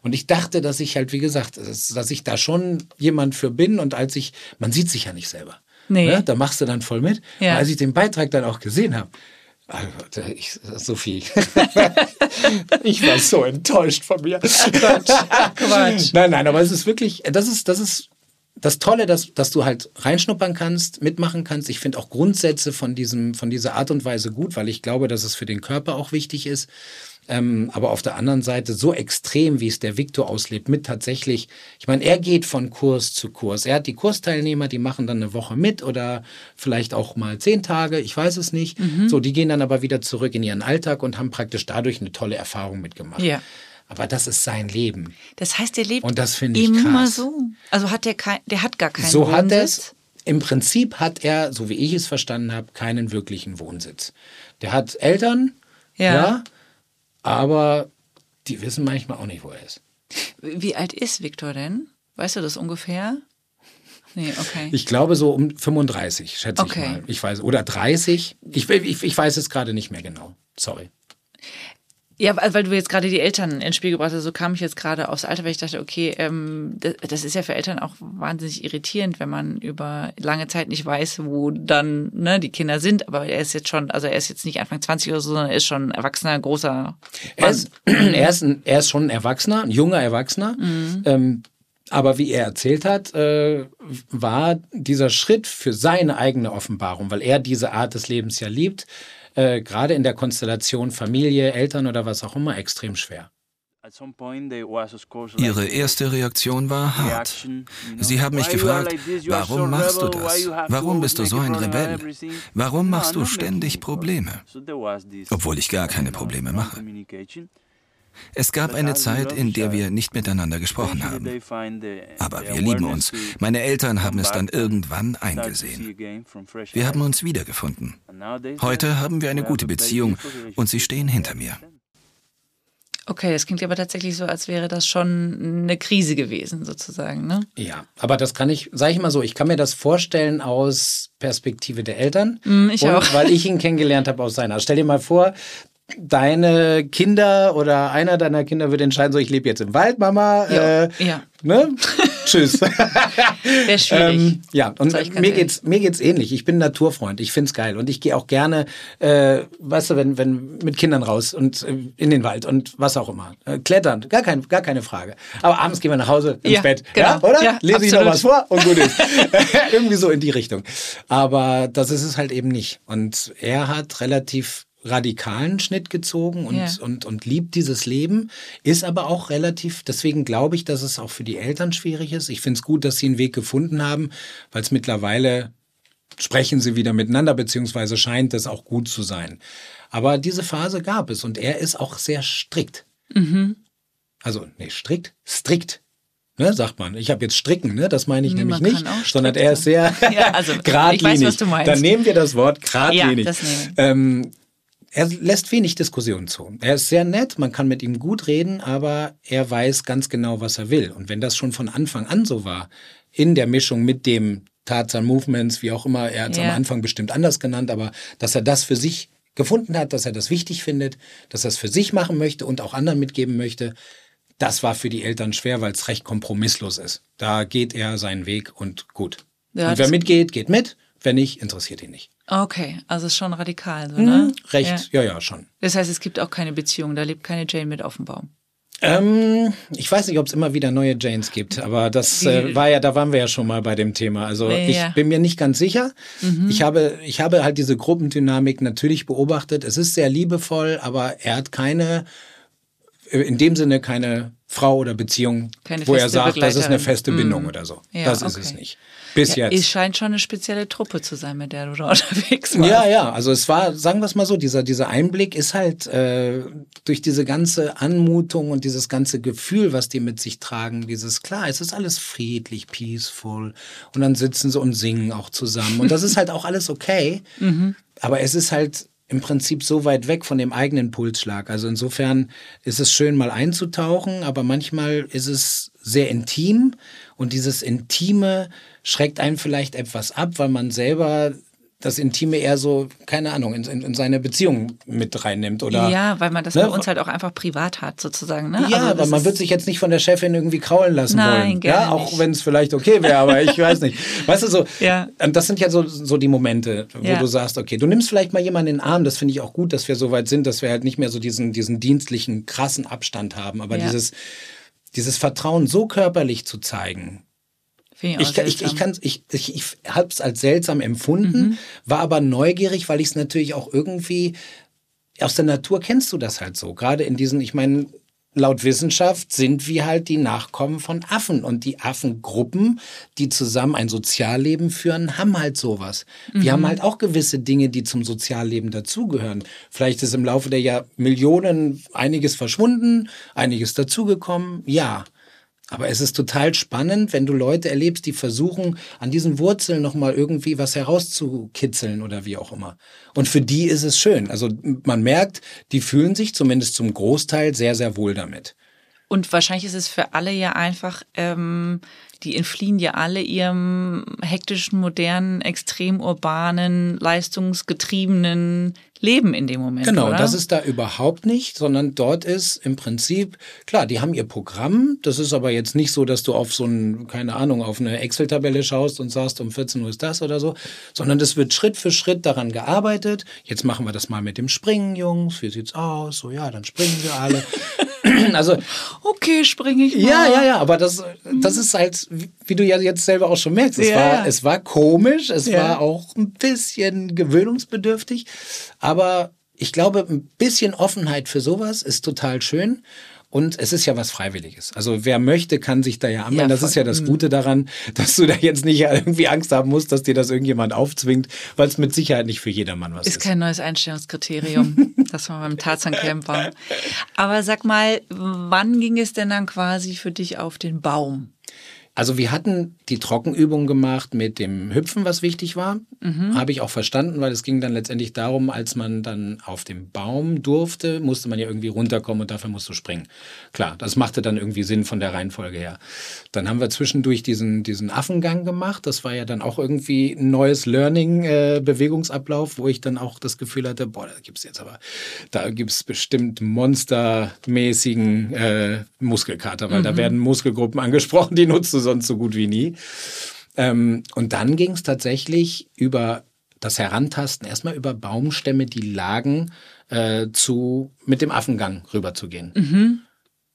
Und ich dachte, dass ich halt, wie gesagt, dass dass ich da schon jemand für bin. Und als ich, man sieht sich ja nicht selber. Nee. Ne? Da machst du dann voll mit. Ja. Und als ich den Beitrag dann auch gesehen habe, also, ich, Sophie, ich war so enttäuscht von mir. Quatsch. Nein, nein, aber es ist wirklich, das ist, das ist das Tolle, dass, dass du halt reinschnuppern kannst, mitmachen kannst. Ich finde auch Grundsätze von, diesem, von dieser Art und Weise gut, weil ich glaube, dass es für den Körper auch wichtig ist. Ähm, aber auf der anderen Seite so extrem, wie es der Victor auslebt, mit tatsächlich, ich meine, er geht von Kurs zu Kurs. Er hat die Kursteilnehmer, die machen dann eine Woche mit oder vielleicht auch mal zehn Tage, ich weiß es nicht. So, die gehen dann aber wieder zurück in ihren Alltag und haben praktisch dadurch eine tolle Erfahrung mitgemacht. Ja. Aber das ist sein Leben. Das heißt, der lebt Und das finde ich immer krass. so. Also hat der kein, der hat gar keinen So hat er Wohnsitz? es. Im Prinzip hat er, so wie ich es verstanden habe, keinen wirklichen Wohnsitz. Der hat Eltern, Ja. ja, aber die wissen manchmal auch nicht, wo er ist. Wie alt ist Viktor denn? Weißt du das ungefähr? Nee, okay. Ich glaube so um 35, schätze Okay. ich mal. Ich weiß, oder 30. Ich, ich, ich weiß es gerade nicht mehr genau. Sorry. Ja, weil du jetzt gerade die Eltern ins Spiel gebracht hast, so kam ich jetzt gerade aufs Alter, weil ich dachte, okay, ähm, das, das ist ja für Eltern auch wahnsinnig irritierend, wenn man über lange Zeit nicht weiß, wo dann ne, die Kinder sind. Aber er ist jetzt schon, also er ist jetzt nicht Anfang 20 oder so, sondern er ist schon ein erwachsener, großer Er Mann. ist, er, ist ein, er ist schon ein Erwachsener, ein junger Erwachsener. Ähm, aber wie er erzählt hat, äh, war dieser Schritt für seine eigene Offenbarung, weil er diese Art des Lebens ja liebt, äh, gerade in der Konstellation Familie, Eltern oder was auch immer, extrem schwer. Ihre erste Reaktion war hart. Sie haben mich gefragt, warum machst du das? Warum bist du so ein Rebell? Warum machst du ständig Probleme? Obwohl ich gar keine Probleme mache. Es gab eine Zeit, in der wir nicht miteinander gesprochen haben. Aber wir lieben uns. Meine Eltern haben es dann irgendwann eingesehen. Wir haben uns wiedergefunden. Heute haben wir eine gute Beziehung und sie stehen hinter mir. Okay, das klingt aber tatsächlich so, als wäre das schon eine Krise gewesen, sozusagen, ne? Ja, aber das kann ich, sage ich mal so, ich kann mir das vorstellen aus Perspektive der Eltern. Mm, ich und auch. weil ich ihn kennengelernt habe aus seiner. Stell dir mal vor, deine Kinder oder einer deiner Kinder wird entscheiden, so ich lebe jetzt im Wald, Mama. Ja, Äh, ja. Ne? Tschüss. Wäre schwierig. Ähm, ja, und mir ehrlich. geht's, mir geht's ähnlich. Ich bin Naturfreund. Ich find's geil. Und ich gehe auch gerne, äh, weißt du, wenn, wenn mit Kindern raus und äh, in den Wald und was auch immer. Äh, klettern, gar, kein, gar keine Frage. Aber abends gehen wir nach Hause ins Ja, Bett. genau. Ja, oder? Ja, Lese ich noch absolut. was vor und gut ist. Irgendwie so in die Richtung. Aber das ist es halt eben nicht. Und er hat relativ radikalen Schnitt gezogen und, Ja. und, und liebt dieses Leben, ist aber auch relativ, deswegen glaube ich, dass es auch für die Eltern schwierig ist. Ich finde es gut, dass sie einen Weg gefunden haben, weil es mittlerweile sprechen sie wieder miteinander, beziehungsweise scheint es auch gut zu sein. Aber diese Phase gab es und er ist auch sehr strikt. Also, nee, strikt, strikt. Ne, sagt man. Ich habe jetzt stricken, ne? das meine ich Nee, nämlich man nicht, sondern er ist sehr Ja, also, geradlinig. weiß, was du meinst. Dann nehmen wir das Wort geradlinig. Ja, das nehmen. Ähm, er lässt wenig Diskussionen zu. Er ist sehr nett, man kann mit ihm gut reden, aber er weiß ganz genau, was er will. Und wenn das schon von Anfang an so war, in der Mischung mit dem Tarzan Movements, wie auch immer, er hat es Ja. am Anfang bestimmt anders genannt, aber dass er das für sich gefunden hat, dass er das wichtig findet, dass er es für sich machen möchte und auch anderen mitgeben möchte, das war für die Eltern schwer, weil es recht kompromisslos ist. Da geht er seinen Weg und gut. Ja, und wer mitgeht, geht mit. Wer nicht, interessiert ihn nicht. Okay, also ist schon radikal, so, ne? Recht, Ja. ja, ja, schon. Das heißt, es gibt auch keine Beziehung, da lebt keine Jane mit auf dem Baum. Ähm, ich weiß nicht, ob es immer wieder neue Janes gibt, aber das äh, war ja, da waren wir ja schon mal bei dem Thema. Also ja. ich bin mir nicht ganz sicher. Mhm. Ich habe, ich habe halt diese Gruppendynamik natürlich beobachtet. Es ist sehr liebevoll, aber er hat keine, äh, in dem Sinne keine Frau oder Beziehung, keine wo er sagt, das ist eine feste Bindung mhm. oder so. Ja, das ist okay. es nicht. Bis ja, jetzt. Es scheint schon eine spezielle Truppe zu sein, mit der du da unterwegs warst. Ja, ja, also es war, sagen wir es mal so, dieser, dieser Einblick ist halt äh, durch diese ganze Anmutung und dieses ganze Gefühl, was die mit sich tragen, dieses, klar, es ist alles friedlich, peaceful und dann sitzen sie und singen auch zusammen und das ist halt auch alles okay, mhm. aber es ist halt im Prinzip so weit weg von dem eigenen Pulsschlag. Also insofern ist es schön, mal einzutauchen, aber manchmal ist es sehr intim und dieses Intime schreckt einen vielleicht etwas ab, weil man selber das Intime eher so, keine Ahnung, in, in, in, seine Beziehung mit reinnimmt. Oder, ja, weil man das ne? bei uns halt auch einfach privat hat, sozusagen. Ne? Ja, also aber man wird sich jetzt nicht von der Chefin irgendwie kraulen lassen Nein, wollen. Ja, auch wenn es vielleicht okay wäre, aber ich weiß nicht. Weißt du so, ja. das sind ja so, so die Momente, wo ja. du sagst, okay, du nimmst vielleicht mal jemanden in den Arm, das finde ich auch gut, dass wir so weit sind, dass wir halt nicht mehr so diesen, diesen dienstlichen, krassen Abstand haben, aber ja. dieses, dieses Vertrauen so körperlich zu zeigen, ich, ich, ich, ich, ich, ich, ich habe es als seltsam empfunden, mhm. war aber neugierig, weil ich es natürlich auch irgendwie aus der Natur kennst du das halt so. Gerade in diesen, ich meine, laut Wissenschaft sind wir halt die Nachkommen von Affen und die Affengruppen, die zusammen ein Sozialleben führen, haben halt sowas. Mhm. Wir haben halt auch gewisse Dinge, die zum Sozialleben dazugehören. Vielleicht ist im Laufe der Jahr Millionen einiges verschwunden, einiges dazugekommen. Ja. Aber es ist total spannend, wenn du Leute erlebst, die versuchen, an diesen Wurzeln nochmal irgendwie was herauszukitzeln oder wie auch immer. Und für die ist es schön. Also man merkt, die fühlen sich zumindest zum Großteil sehr, sehr wohl damit. Und wahrscheinlich ist es für alle ja einfach, ähm, die entfliehen ja alle ihrem hektischen, modernen, extrem urbanen, leistungsgetriebenen Leben in dem Moment. Genau, oder? das ist da überhaupt nicht, sondern dort ist im Prinzip, klar, die haben ihr Programm. Das ist aber jetzt nicht so, dass du auf so ein, keine Ahnung, auf eine Excel-Tabelle schaust und sagst, um 14 Uhr ist das oder so, sondern es wird Schritt für Schritt daran gearbeitet. Jetzt machen wir das mal mit dem Springen, Jungs. Wie sieht's aus? So, ja, dann springen wir alle. also okay, springe ich mal. Ja, ja, ja, aber das, das ist halt, wie du ja jetzt selber auch schon merkst, es, ja. war, es war komisch, es ja. war auch ein bisschen gewöhnungsbedürftig, aber ich glaube, ein bisschen Offenheit für sowas ist total schön. Und es ist ja was Freiwilliges. Also wer möchte, kann sich da ja anmelden. Ja, das ist ja das mhm. Gute daran, dass du da jetzt nicht irgendwie Angst haben musst, dass dir das irgendjemand aufzwingt, weil es mit Sicherheit nicht für jedermann was ist. Ist kein neues Einstellungskriterium, das wir beim Tarzan-Camp waren. Aber sag mal, wann ging es denn dann quasi für dich auf den Baum? Also wir hatten die Trockenübung gemacht mit dem Hüpfen, was wichtig war. Mhm. Habe ich auch verstanden, weil es ging dann letztendlich darum, als man dann auf dem Baum durfte, musste man ja irgendwie runterkommen und dafür musst du springen. Klar, das machte dann irgendwie Sinn von der Reihenfolge her. Dann haben wir zwischendurch diesen, diesen Affengang gemacht. Das war ja dann auch irgendwie ein neues Learning, äh, Bewegungsablauf, wo ich dann auch das Gefühl hatte, boah, da gibt's jetzt aber, da gibt's bestimmt monstermäßigen äh, Muskelkater, weil mhm. da werden Muskelgruppen angesprochen, die nutzt du sonst so gut wie nie. Ähm, und dann ging es tatsächlich über das Herantasten, erstmal über Baumstämme, die lagen, äh, zu, mit dem Affengang rüberzugehen. Mhm.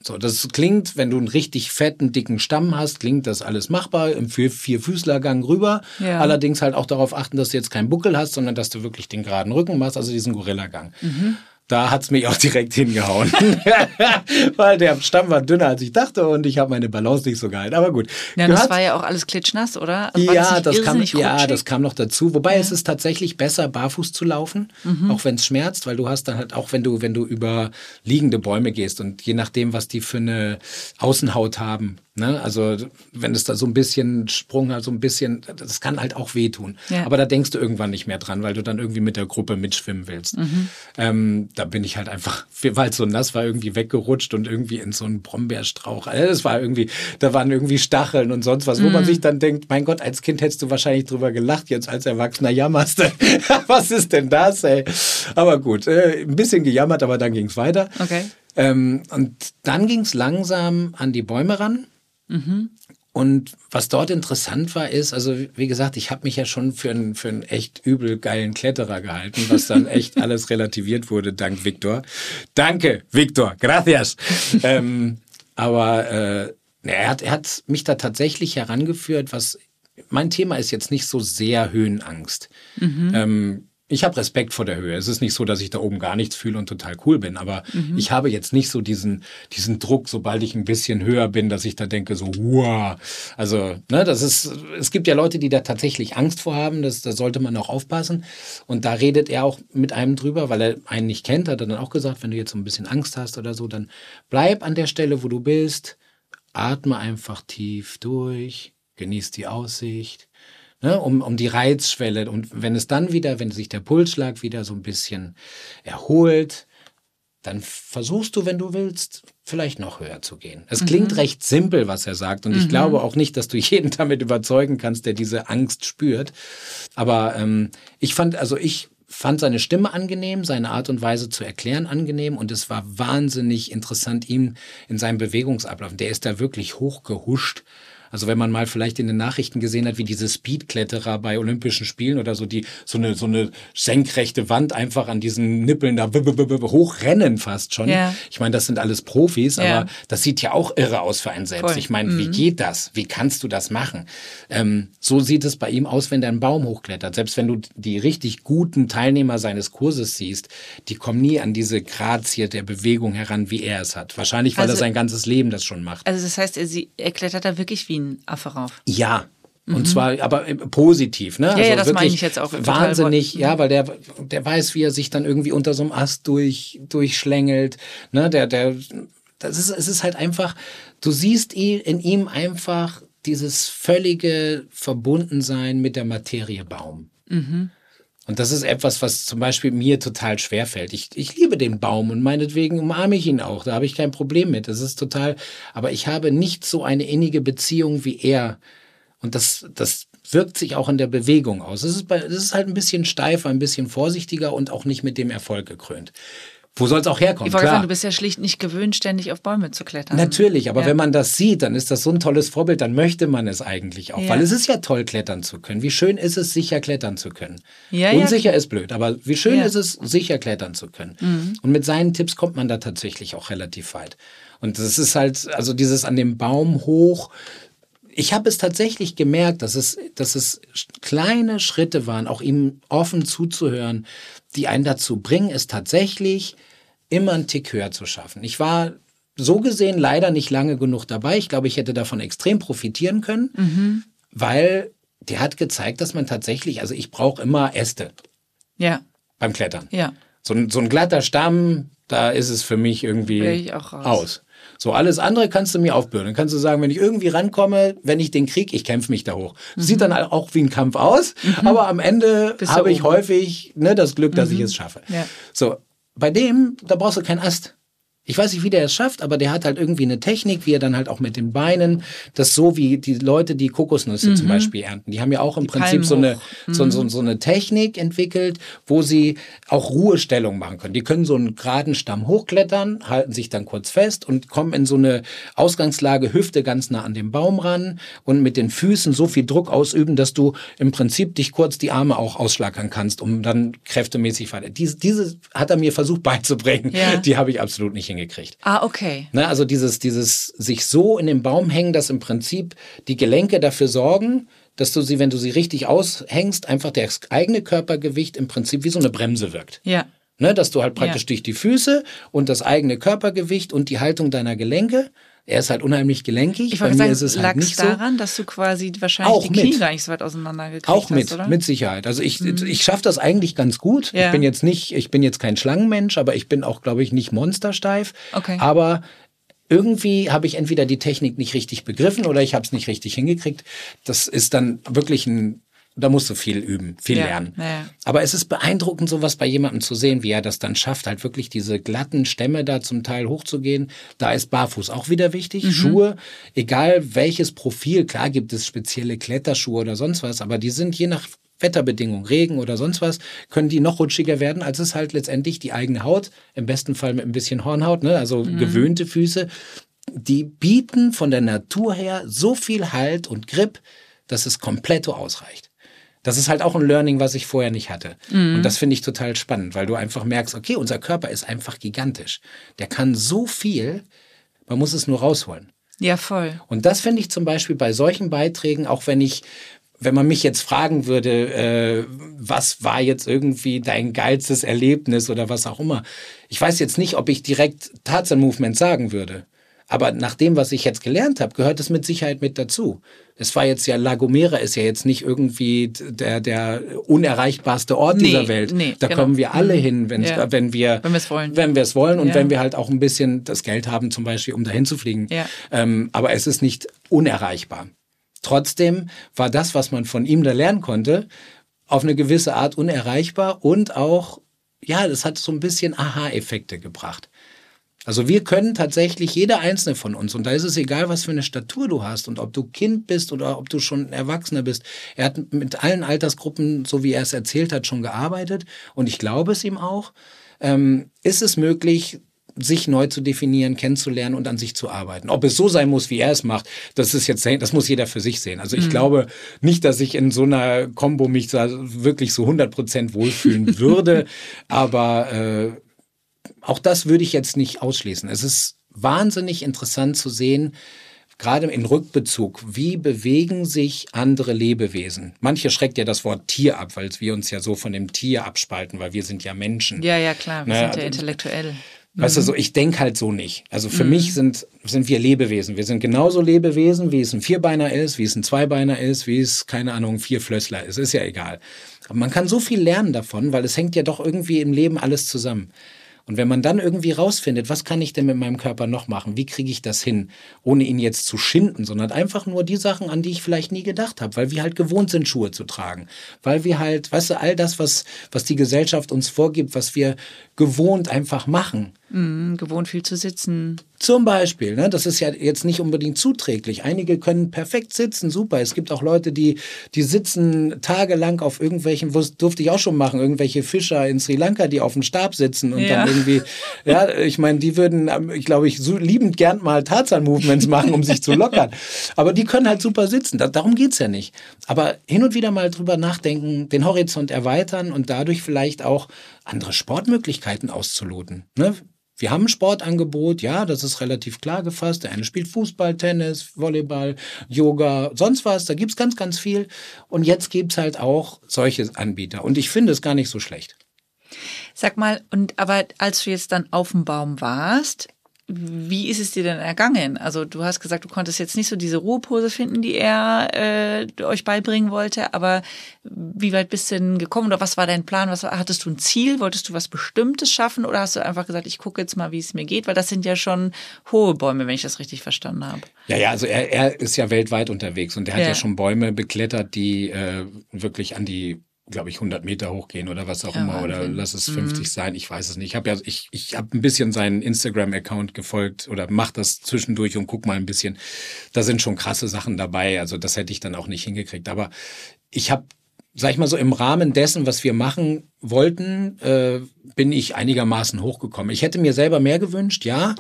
So, das klingt, wenn du einen richtig fetten, dicken Stamm hast, klingt das alles machbar im Vierfüßlergang rüber. Ja. Allerdings halt auch darauf achten, dass du jetzt keinen Buckel hast, sondern dass du wirklich den geraden Rücken machst, also diesen Gorillagang. Mhm da hat es mich auch direkt hingehauen. Weil der Stamm war dünner, als ich dachte und ich habe meine Balance nicht so gehalten. Aber gut. Ja, das war ja auch alles klitschnass, oder? War ja, das, das kam, ja, das kam noch dazu. Wobei ja. es ist tatsächlich besser, barfuß zu laufen, mhm. auch wenn es schmerzt, weil du hast dann halt auch, wenn du, wenn du über liegende Bäume gehst und je nachdem, was die für eine Außenhaut haben, Ne? Also wenn es da so ein bisschen Sprung hat, so ein bisschen, das kann halt auch wehtun. Ja. Aber da denkst du irgendwann nicht mehr dran, weil du dann irgendwie mit der Gruppe mitschwimmen willst. Mhm. Ähm, da bin ich halt einfach, weil es so nass war, irgendwie weggerutscht und irgendwie in so einen Brombeerstrauch. Also das war irgendwie, da waren irgendwie Stacheln und sonst was, wo mhm. man sich dann denkt, mein Gott, als Kind hättest du wahrscheinlich drüber gelacht, jetzt als Erwachsener jammerst du. was ist denn das, ey? Aber gut, äh, ein bisschen gejammert, aber dann ging es weiter. Okay. Ähm, und dann ging es langsam an die Bäume ran. Mhm. und was dort interessant war, ist, also wie gesagt, ich habe mich ja schon für einen, für einen echt übel geilen Kletterer gehalten, was dann echt alles relativiert wurde, dank Victor. Danke, Victor, gracias. ähm, aber äh, er, hat, er hat mich da tatsächlich herangeführt, was mein Thema ist jetzt nicht so sehr Höhenangst. Mhm. Ähm, ich habe Respekt vor der Höhe. Es ist nicht so, dass ich da oben gar nichts fühle und total cool bin, aber mhm. ich habe jetzt nicht so diesen, diesen Druck, sobald ich ein bisschen höher bin, dass ich da denke, so, wow. Also, ne, das ist, es gibt ja Leute, die da tatsächlich Angst vor haben, das, da sollte man auch aufpassen. Und da redet er auch mit einem drüber, weil er einen nicht kennt, hat er dann auch gesagt, wenn du jetzt so ein bisschen Angst hast oder so, dann bleib an der Stelle, wo du bist, atme einfach tief durch, genieß die Aussicht ne, um, um die Reizschwelle. Und wenn es dann wieder, wenn sich der Pulsschlag wieder so ein bisschen erholt, dann versuchst du, wenn du willst, vielleicht noch höher zu gehen. Es mhm. klingt recht simpel, was er sagt. Und mhm. ich glaube auch nicht, dass du jeden damit überzeugen kannst, der diese Angst spürt. Aber ähm, ich fand, also ich fand seine Stimme angenehm, seine Art und Weise zu erklären angenehm und es war wahnsinnig interessant, ihm in seinem Bewegungsablauf. Der ist da wirklich hochgehuscht also wenn man mal vielleicht in den Nachrichten gesehen hat, wie diese Speedkletterer bei Olympischen Spielen oder so, die so eine, so eine senkrechte Wand einfach an diesen Nippeln da hochrennen fast schon. Ja. Ich meine, das sind alles Profis, ja. aber das sieht ja auch irre aus für einen selbst. Voll. Ich meine, mhm. wie geht das? Wie kannst du das machen? Ähm, so sieht es bei ihm aus, wenn der einen Baum hochklettert. Selbst wenn du die richtig guten Teilnehmer seines Kurses siehst, die kommen nie an diese Grazie der Bewegung heran, wie er es hat. Wahrscheinlich, weil also, er sein ganzes Leben das schon macht. Also das heißt, er, er klettert da wirklich wie ein ein Affe rauf. Ja, und mhm. zwar aber äh, positiv, ne? Ja, also ja das meine ich jetzt auch. Wahnsinnig, ja, weil der, der weiß, wie er sich dann irgendwie unter so einem Ast durch, durchschlängelt, ne? Der, der, das ist, es ist halt einfach, du siehst in ihm einfach dieses völlige Verbundensein mit der Materie Baum. Mhm. Und das ist etwas, was zum Beispiel mir total schwer fällt. Ich, ich liebe den Baum und meinetwegen umarme ich ihn auch. Da habe ich kein Problem mit. Das ist total, aber ich habe nicht so eine innige Beziehung wie er. Und das, das wirkt sich auch in der Bewegung aus. Es ist, bei, das ist halt ein bisschen steifer, ein bisschen vorsichtiger und auch nicht mit dem Erfolg gekrönt. Wo soll es auch herkommen? Ich wollte sagen, du bist ja schlicht nicht gewöhnt, ständig auf Bäume zu klettern. Natürlich, aber ja. wenn man das sieht, dann ist das so ein tolles Vorbild, dann möchte man es eigentlich auch. Ja. Weil es ist ja toll, klettern zu können. Wie schön ist es, sicher klettern zu können. Ja, Unsicher ist blöd, aber wie schön ist es, sicher klettern zu können. Mhm. Und mit seinen Tipps kommt man da tatsächlich auch relativ weit. Und das ist halt, also dieses an dem Baum hoch, ich habe es tatsächlich gemerkt, dass es, dass es kleine Schritte waren, auch ihm offen zuzuhören, die einen dazu bringen, es tatsächlich immer einen Tick höher zu schaffen. Ich war so gesehen leider nicht lange genug dabei. Ich glaube, ich hätte davon extrem profitieren können, mhm. weil der hat gezeigt, dass man tatsächlich, also ich brauche immer Äste. Ja. Beim Klettern. Ja. So ein, so ein glatter Stamm, da ist es für mich irgendwie aus. So, alles andere kannst du mir aufbürden. kannst du sagen, wenn ich irgendwie rankomme, wenn ich den krieg, ich kämpfe mich da hoch. Mhm. Sieht dann auch wie ein Kampf aus, mhm. aber am Ende habe ich häufig ne, das Glück, dass mhm. ich es schaffe. Ja. So, bei dem, da brauchst du keinen Ast. Ich weiß nicht, wie der es schafft, aber der hat halt irgendwie eine Technik, wie er dann halt auch mit den Beinen, das so wie die Leute, die Kokosnüsse mhm. zum Beispiel ernten. Die haben ja auch im die Prinzip so eine, mhm. so, so, so eine Technik entwickelt, wo sie auch Ruhestellung machen können. Die können so einen geraden Stamm hochklettern, halten sich dann kurz fest und kommen in so eine Ausgangslage, Hüfte ganz nah an den Baum ran und mit den Füßen so viel Druck ausüben, dass du im Prinzip dich kurz die Arme auch ausschlagern kannst, um dann kräftemäßig weiter. Diese, diese hat er mir versucht beizubringen. Ja. Die habe ich absolut nicht hingekriegt. Ah, okay. Ne, also dieses, dieses sich so in den Baum hängen, dass im Prinzip die Gelenke dafür sorgen, dass du sie, wenn du sie richtig aushängst, einfach das eigene Körpergewicht im Prinzip wie so eine Bremse wirkt. Ja. Ne, dass du halt praktisch ja. durch die Füße und das eigene Körpergewicht und die Haltung deiner Gelenke er ist halt unheimlich gelenkig. Ich Bei mir sagen, ist es halt nicht daran, so. dass du quasi wahrscheinlich auch die Knie mit. gar nicht so weit auseinandergekriegt auch mit, hast, oder? mit Sicherheit. Also ich, mhm. ich schaffe das eigentlich ganz gut. Ja. Ich bin jetzt nicht, ich bin jetzt kein Schlangenmensch, aber ich bin auch, glaube ich, nicht monstersteif. Okay. Aber irgendwie habe ich entweder die Technik nicht richtig begriffen oder ich habe es nicht richtig hingekriegt. Das ist dann wirklich ein da musst du viel üben, viel ja, lernen. Ja. Aber es ist beeindruckend, sowas bei jemandem zu sehen, wie er das dann schafft, halt wirklich diese glatten Stämme da zum Teil hochzugehen. Da ist Barfuß auch wieder wichtig. Mhm. Schuhe, egal welches Profil, klar gibt es spezielle Kletterschuhe oder sonst was, aber die sind je nach Wetterbedingungen, Regen oder sonst was, können die noch rutschiger werden, als es halt letztendlich die eigene Haut, im besten Fall mit ein bisschen Hornhaut, ne, also mhm. gewöhnte Füße, die bieten von der Natur her so viel Halt und Grip, dass es komplett ausreicht. Das ist halt auch ein Learning, was ich vorher nicht hatte. Mhm. Und das finde ich total spannend, weil du einfach merkst, okay, unser Körper ist einfach gigantisch. Der kann so viel, man muss es nur rausholen. Ja, voll. Und das finde ich zum Beispiel bei solchen Beiträgen, auch wenn ich wenn man mich jetzt fragen würde, äh, was war jetzt irgendwie dein geilstes Erlebnis oder was auch immer. Ich weiß jetzt nicht, ob ich direkt Tarzan Movement sagen würde. Aber nach dem, was ich jetzt gelernt habe, gehört es mit Sicherheit mit dazu. Es war jetzt ja, La Gomera ist ja jetzt nicht irgendwie der, der unerreichbarste Ort nee, dieser Welt. Nee, da genau. kommen wir alle mhm. hin, wenn, ja. wenn wir wenn es wollen. Wenn wir es wollen und ja. wenn wir halt auch ein bisschen das Geld haben, zum Beispiel, um dahin zu fliegen. Ja. Ähm, aber es ist nicht unerreichbar. Trotzdem war das, was man von ihm da lernen konnte, auf eine gewisse Art unerreichbar und auch, ja, das hat so ein bisschen Aha-Effekte gebracht. Also wir können tatsächlich, jeder einzelne von uns, und da ist es egal, was für eine Statur du hast und ob du Kind bist oder ob du schon Erwachsener bist. Er hat mit allen Altersgruppen, so wie er es erzählt hat, schon gearbeitet und ich glaube es ihm auch. Ähm, ist es möglich, sich neu zu definieren, kennenzulernen und an sich zu arbeiten. Ob es so sein muss, wie er es macht, das ist jetzt, das muss jeder für sich sehen. Also ich mhm. glaube nicht, dass ich in so einer Combo mich da wirklich so 100 Prozent wohlfühlen würde, aber äh, auch das würde ich jetzt nicht ausschließen. Es ist wahnsinnig interessant zu sehen, gerade in Rückbezug, wie bewegen sich andere Lebewesen? Manche schreckt ja das Wort Tier ab, weil wir uns ja so von dem Tier abspalten, weil wir sind ja Menschen. Ja, ja, klar, wir ne? sind ja intellektuell. Weißt du, so, ich denke halt so nicht. Also für mhm. mich sind, sind wir Lebewesen. Wir sind genauso Lebewesen, wie es ein Vierbeiner ist, wie es ein Zweibeiner ist, wie es, keine Ahnung, ein Vierflössler ist. Ist ja egal. Aber man kann so viel lernen davon, weil es hängt ja doch irgendwie im Leben alles zusammen. Und wenn man dann irgendwie rausfindet, was kann ich denn mit meinem Körper noch machen? Wie kriege ich das hin? Ohne ihn jetzt zu schinden, sondern einfach nur die Sachen, an die ich vielleicht nie gedacht habe, weil wir halt gewohnt sind, Schuhe zu tragen. Weil wir halt, weißt du, all das, was, was die Gesellschaft uns vorgibt, was wir gewohnt einfach machen. Mhm, gewohnt viel zu sitzen. Zum Beispiel, ne? das ist ja jetzt nicht unbedingt zuträglich. Einige können perfekt sitzen, super. Es gibt auch Leute, die, die sitzen tagelang auf irgendwelchen, wo durfte ich auch schon machen, irgendwelche Fischer in Sri Lanka, die auf dem Stab sitzen und ja. dann irgendwie, ja, ich meine, die würden, ähm, ich glaube, ich so liebend gern mal Tarzan-Movements machen, um sich zu lockern. Aber die können halt super sitzen. Da, darum geht's ja nicht. Aber hin und wieder mal drüber nachdenken, den Horizont erweitern und dadurch vielleicht auch andere Sportmöglichkeiten auszuloten. Ne? Wir haben ein Sportangebot, ja, das ist relativ klar gefasst. Der eine spielt Fußball, Tennis, Volleyball, Yoga, sonst was. Da gibt's ganz, ganz viel. Und jetzt gibt's halt auch solche Anbieter. Und ich finde es gar nicht so schlecht. Sag mal, und aber als du jetzt dann auf dem Baum warst, wie ist es dir denn ergangen? Also du hast gesagt, du konntest jetzt nicht so diese Ruhepose finden, die er äh, euch beibringen wollte, aber wie weit bist du denn gekommen oder was war dein Plan? Was hattest du ein Ziel? Wolltest du was Bestimmtes schaffen oder hast du einfach gesagt, ich gucke jetzt mal, wie es mir geht? Weil das sind ja schon hohe Bäume, wenn ich das richtig verstanden habe. Ja, ja, also er, er ist ja weltweit unterwegs und er hat ja, ja schon Bäume beklettert, die äh, wirklich an die glaube ich, 100 Meter hochgehen oder was auch ja, immer. Oder lass es 50 mhm. sein. Ich weiß es nicht. Ich habe ja, ich, ich habe ein bisschen seinen Instagram-Account gefolgt oder mach das zwischendurch und guck mal ein bisschen. Da sind schon krasse Sachen dabei. Also das hätte ich dann auch nicht hingekriegt. Aber ich habe sag ich mal so, im Rahmen dessen, was wir machen wollten, äh, bin ich einigermaßen hochgekommen. Ich hätte mir selber mehr gewünscht, ja.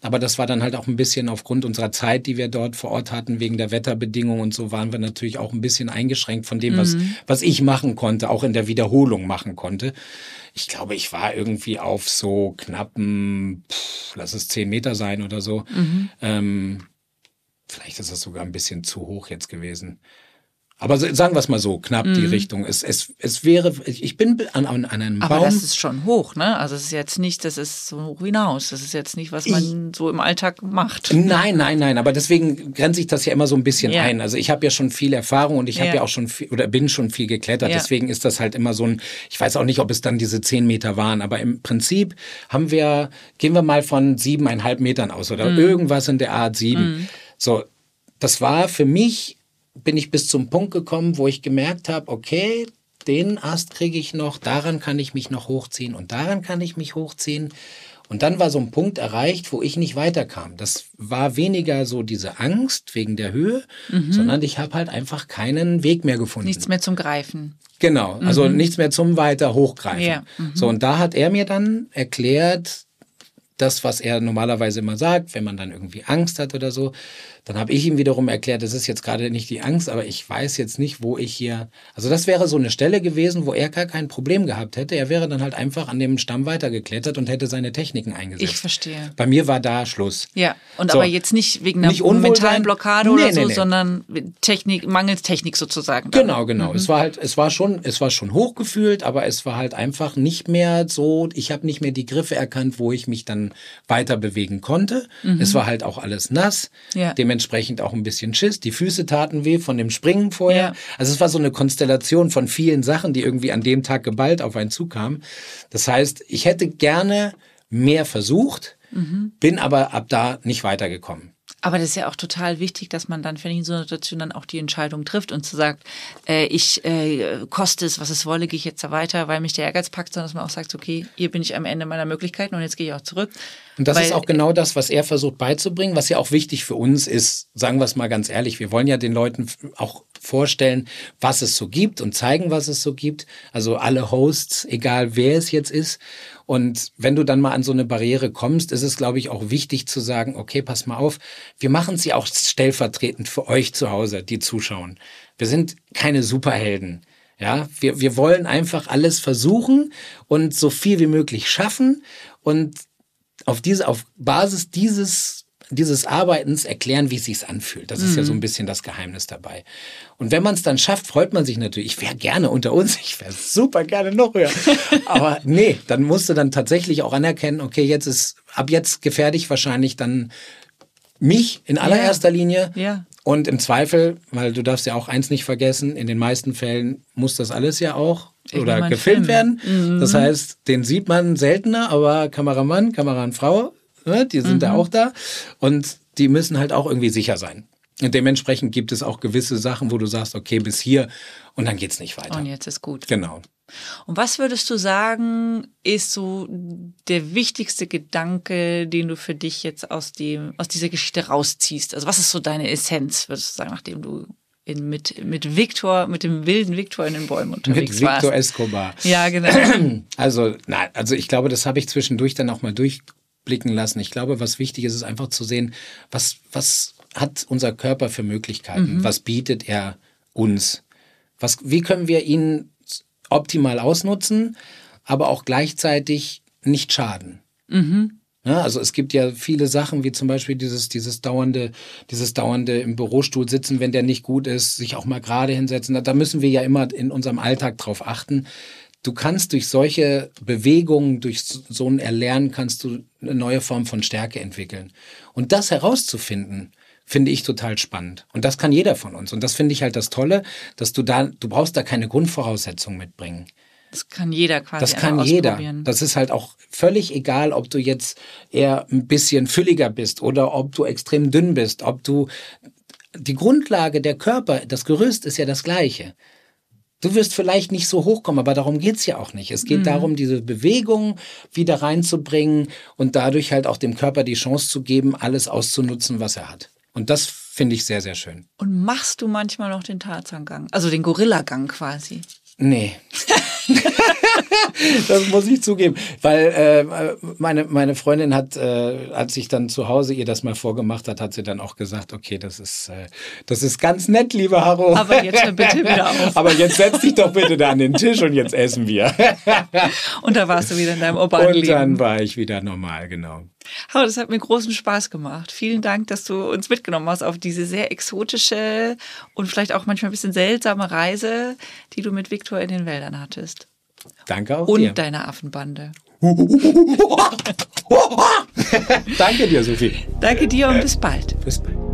Aber das war dann halt auch ein bisschen aufgrund unserer Zeit, die wir dort vor Ort hatten, wegen der Wetterbedingungen und so, waren wir natürlich auch ein bisschen eingeschränkt von dem, was, mhm. was ich machen konnte, auch in der Wiederholung machen konnte. Ich glaube, ich war irgendwie auf so knappen, pff, lass es zehn Meter sein oder so. Mhm. Ähm, vielleicht ist das sogar ein bisschen zu hoch jetzt gewesen. Aber sagen wir es mal so, knapp mm. die mhm. Richtung. Es, es, es wäre, ich bin an, an einem Aber Baum. Aber das ist schon hoch, ne? Also es ist jetzt nicht, das ist so hoch hinaus. Das ist jetzt nicht, was man ich, so im Alltag macht. Nein, nein, nein. Aber deswegen grenze ich das ja immer so ein bisschen ja. ein. Also ich habe ja schon viel Erfahrung und ich habe ja. ja auch schon viel, oder bin schon viel geklettert. Ja. Deswegen ist das halt immer so ein, ich weiß auch nicht, ob es dann diese zehn Meter waren, aber im Prinzip haben wir, gehen wir mal von siebeneinhalb Metern aus oder mm. irgendwas in der Art sieben. Mm. So, das war für mich bin ich bis zum Punkt gekommen, wo ich gemerkt habe, okay, den Ast kriege ich noch, daran kann ich mich noch hochziehen und daran kann ich mich hochziehen. Und dann war so ein Punkt erreicht, wo ich nicht weiterkam. Das war weniger so diese Angst wegen der Höhe, mhm. sondern ich habe halt einfach keinen Weg mehr gefunden. Nichts mehr zum Greifen. Genau, also mhm. nichts mehr zum weiter hochgreifen. Ja. Mhm. So, und da hat er mir dann erklärt, das, was er normalerweise immer sagt, wenn man dann irgendwie Angst hat oder so. Dann habe ich ihm wiederum erklärt, das ist jetzt gerade nicht die Angst, aber ich weiß jetzt nicht, wo ich hier. Also das wäre so eine Stelle gewesen, wo er gar kein Problem gehabt hätte. Er wäre dann halt einfach an dem Stamm weitergeklettert und hätte seine Techniken eingesetzt. Ich verstehe. Bei mir war da Schluss. Ja, und so. aber jetzt nicht wegen einer nicht mentalen Blockade nee, oder so, nee, nee. sondern Technik, mangels Technik sozusagen. Dann. Genau, genau. Mhm. Es war halt, es war schon, es war schon hochgefühlt, aber es war halt einfach nicht mehr so. Ich habe nicht mehr die Griffe erkannt, wo ich mich dann weiter bewegen konnte. Mhm. Es war halt auch alles nass. Ja. Dementsprechend dementsprechend auch ein bisschen Schiss. Die Füße taten weh von dem Springen vorher. Ja. Also es war so eine Konstellation von vielen Sachen, die irgendwie an dem Tag geballt auf einen zukamen. Das heißt, ich hätte gerne mehr versucht, mhm. bin aber ab da nicht weitergekommen. Aber das ist ja auch total wichtig, dass man dann, finde ich, in so einer Situation dann auch die Entscheidung trifft und zu sagt, äh, ich äh, koste es, was es wolle, gehe ich jetzt da weiter, weil mich der Ehrgeiz packt, sondern dass man auch sagt, okay, hier bin ich am Ende meiner Möglichkeiten und jetzt gehe ich auch zurück. Und das weil, ist auch genau das, was er versucht beizubringen, was ja auch wichtig für uns ist, sagen wir es mal ganz ehrlich, wir wollen ja den Leuten auch vorstellen, was es so gibt und zeigen, was es so gibt. Also alle Hosts, egal wer es jetzt ist. Und wenn du dann mal an so eine Barriere kommst, ist es, glaube ich, auch wichtig zu sagen, okay, pass mal auf, wir machen sie auch stellvertretend für euch zu Hause, die zuschauen. Wir sind keine Superhelden. Ja, wir, wir wollen einfach alles versuchen und so viel wie möglich schaffen und auf diese, auf Basis dieses dieses Arbeitens erklären, wie es sich anfühlt. Das ist mhm. ja so ein mhm. bisschen das Geheimnis dabei. Und wenn man es dann schafft, freut man sich natürlich. Ich wäre gerne unter uns, ich wäre super gerne noch höher. Aber nee, dann musst du dann tatsächlich auch anerkennen, okay, jetzt ist, ab jetzt gefährde ich wahrscheinlich dann mich in allererster ja. Linie. Ja. Und im Zweifel, weil du darfst ja auch eins nicht vergessen, in den meisten Fällen muss das alles ja auch ich oder gefilmt Film. werden. Mhm. Das heißt, den sieht man seltener, aber Kameramann, Kameramann, ne, die sind mhm. da auch da und die müssen halt auch irgendwie sicher sein. Und dementsprechend gibt es auch gewisse Sachen, wo du sagst, okay, bis hier und dann geht's nicht weiter. Und jetzt ist gut. Genau. Und was würdest du sagen, ist so der wichtigste Gedanke, den du für dich jetzt aus dem, aus dieser Geschichte rausziehst? Also was ist so deine Essenz, würdest du sagen, nachdem du in, mit, mit Victor, mit dem wilden Victor in den Bäumen unterwegs mit Victor Escobar. Ja, genau. Also, nein, also ich glaube, das habe ich zwischendurch dann auch mal durch blicken lassen. Ich glaube, was wichtig ist, ist einfach zu sehen, was, was hat unser Körper für Möglichkeiten? Mhm. Was bietet er uns? Was, wie können wir ihn optimal ausnutzen, aber auch gleichzeitig nicht schaden? Mhm. Ja, also es gibt ja viele Sachen, wie zum Beispiel dieses, dieses dauernde, dieses dauernde im Bürostuhl sitzen, wenn der nicht gut ist, sich auch mal gerade hinsetzen. Da müssen wir ja immer in unserem Alltag drauf achten, du kannst durch solche Bewegungen, durch so ein Erlernen, kannst du eine neue Form von Stärke entwickeln. Und das herauszufinden, finde ich total spannend. Und das kann jeder von uns. Und das finde ich halt das Tolle, dass du da, du brauchst da keine Grundvoraussetzungen mitbringen. Das kann jeder quasi. Das kann jeder. Das ist halt auch völlig egal, ob du jetzt eher ein bisschen fülliger bist oder ob du extrem dünn bist, ob du die Grundlage der Körper, das Gerüst ist ja das gleiche. Du wirst vielleicht nicht so hochkommen, aber darum geht's ja auch nicht. Es geht mhm. darum, diese Bewegung wieder reinzubringen und dadurch halt auch dem Körper die Chance zu geben, alles auszunutzen, was er hat. Und das finde ich sehr, sehr schön. Und machst du manchmal noch den Tarzangang? Also den Gorillagang quasi? Nee. das muss ich zugeben, weil äh, meine, meine Freundin hat, äh, als ich dann zu Hause ihr das mal vorgemacht hat, hat sie dann auch gesagt, okay, das ist, äh, das ist ganz nett, liebe Haro. Aber jetzt bitte wieder auf. Aber jetzt setz dich doch bitte da an den Tisch und jetzt essen wir. und da warst du wieder in deinem urbanen Und dann war ich wieder normal, genau. Aber das hat mir großen Spaß gemacht. Vielen Dank, dass du uns mitgenommen hast auf diese sehr exotische und vielleicht auch manchmal ein bisschen seltsame Reise, die du mit Viktor in den Wäldern hattest. Danke auch Und dir. deiner Affenbande. Danke dir, Sophie. Danke dir und bis bald. Bis bald.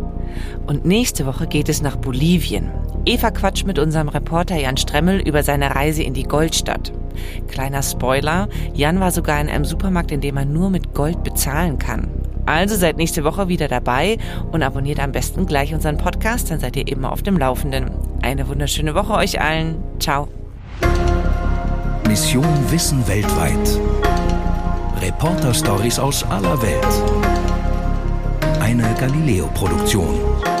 Und nächste Woche geht es nach Bolivien. Eva quatscht mit unserem Reporter Jan Stremmel über seine Reise in die Goldstadt. Kleiner Spoiler, Jan war sogar in einem Supermarkt, in dem man nur mit Gold bezahlen kann. Also seid nächste Woche wieder dabei und abonniert am besten gleich unseren Podcast, dann seid ihr immer auf dem Laufenden. Eine wunderschöne Woche euch allen. Ciao. Mission Wissen weltweit. Reporter-Stories aus aller Welt. Eine Galileo-Produktion.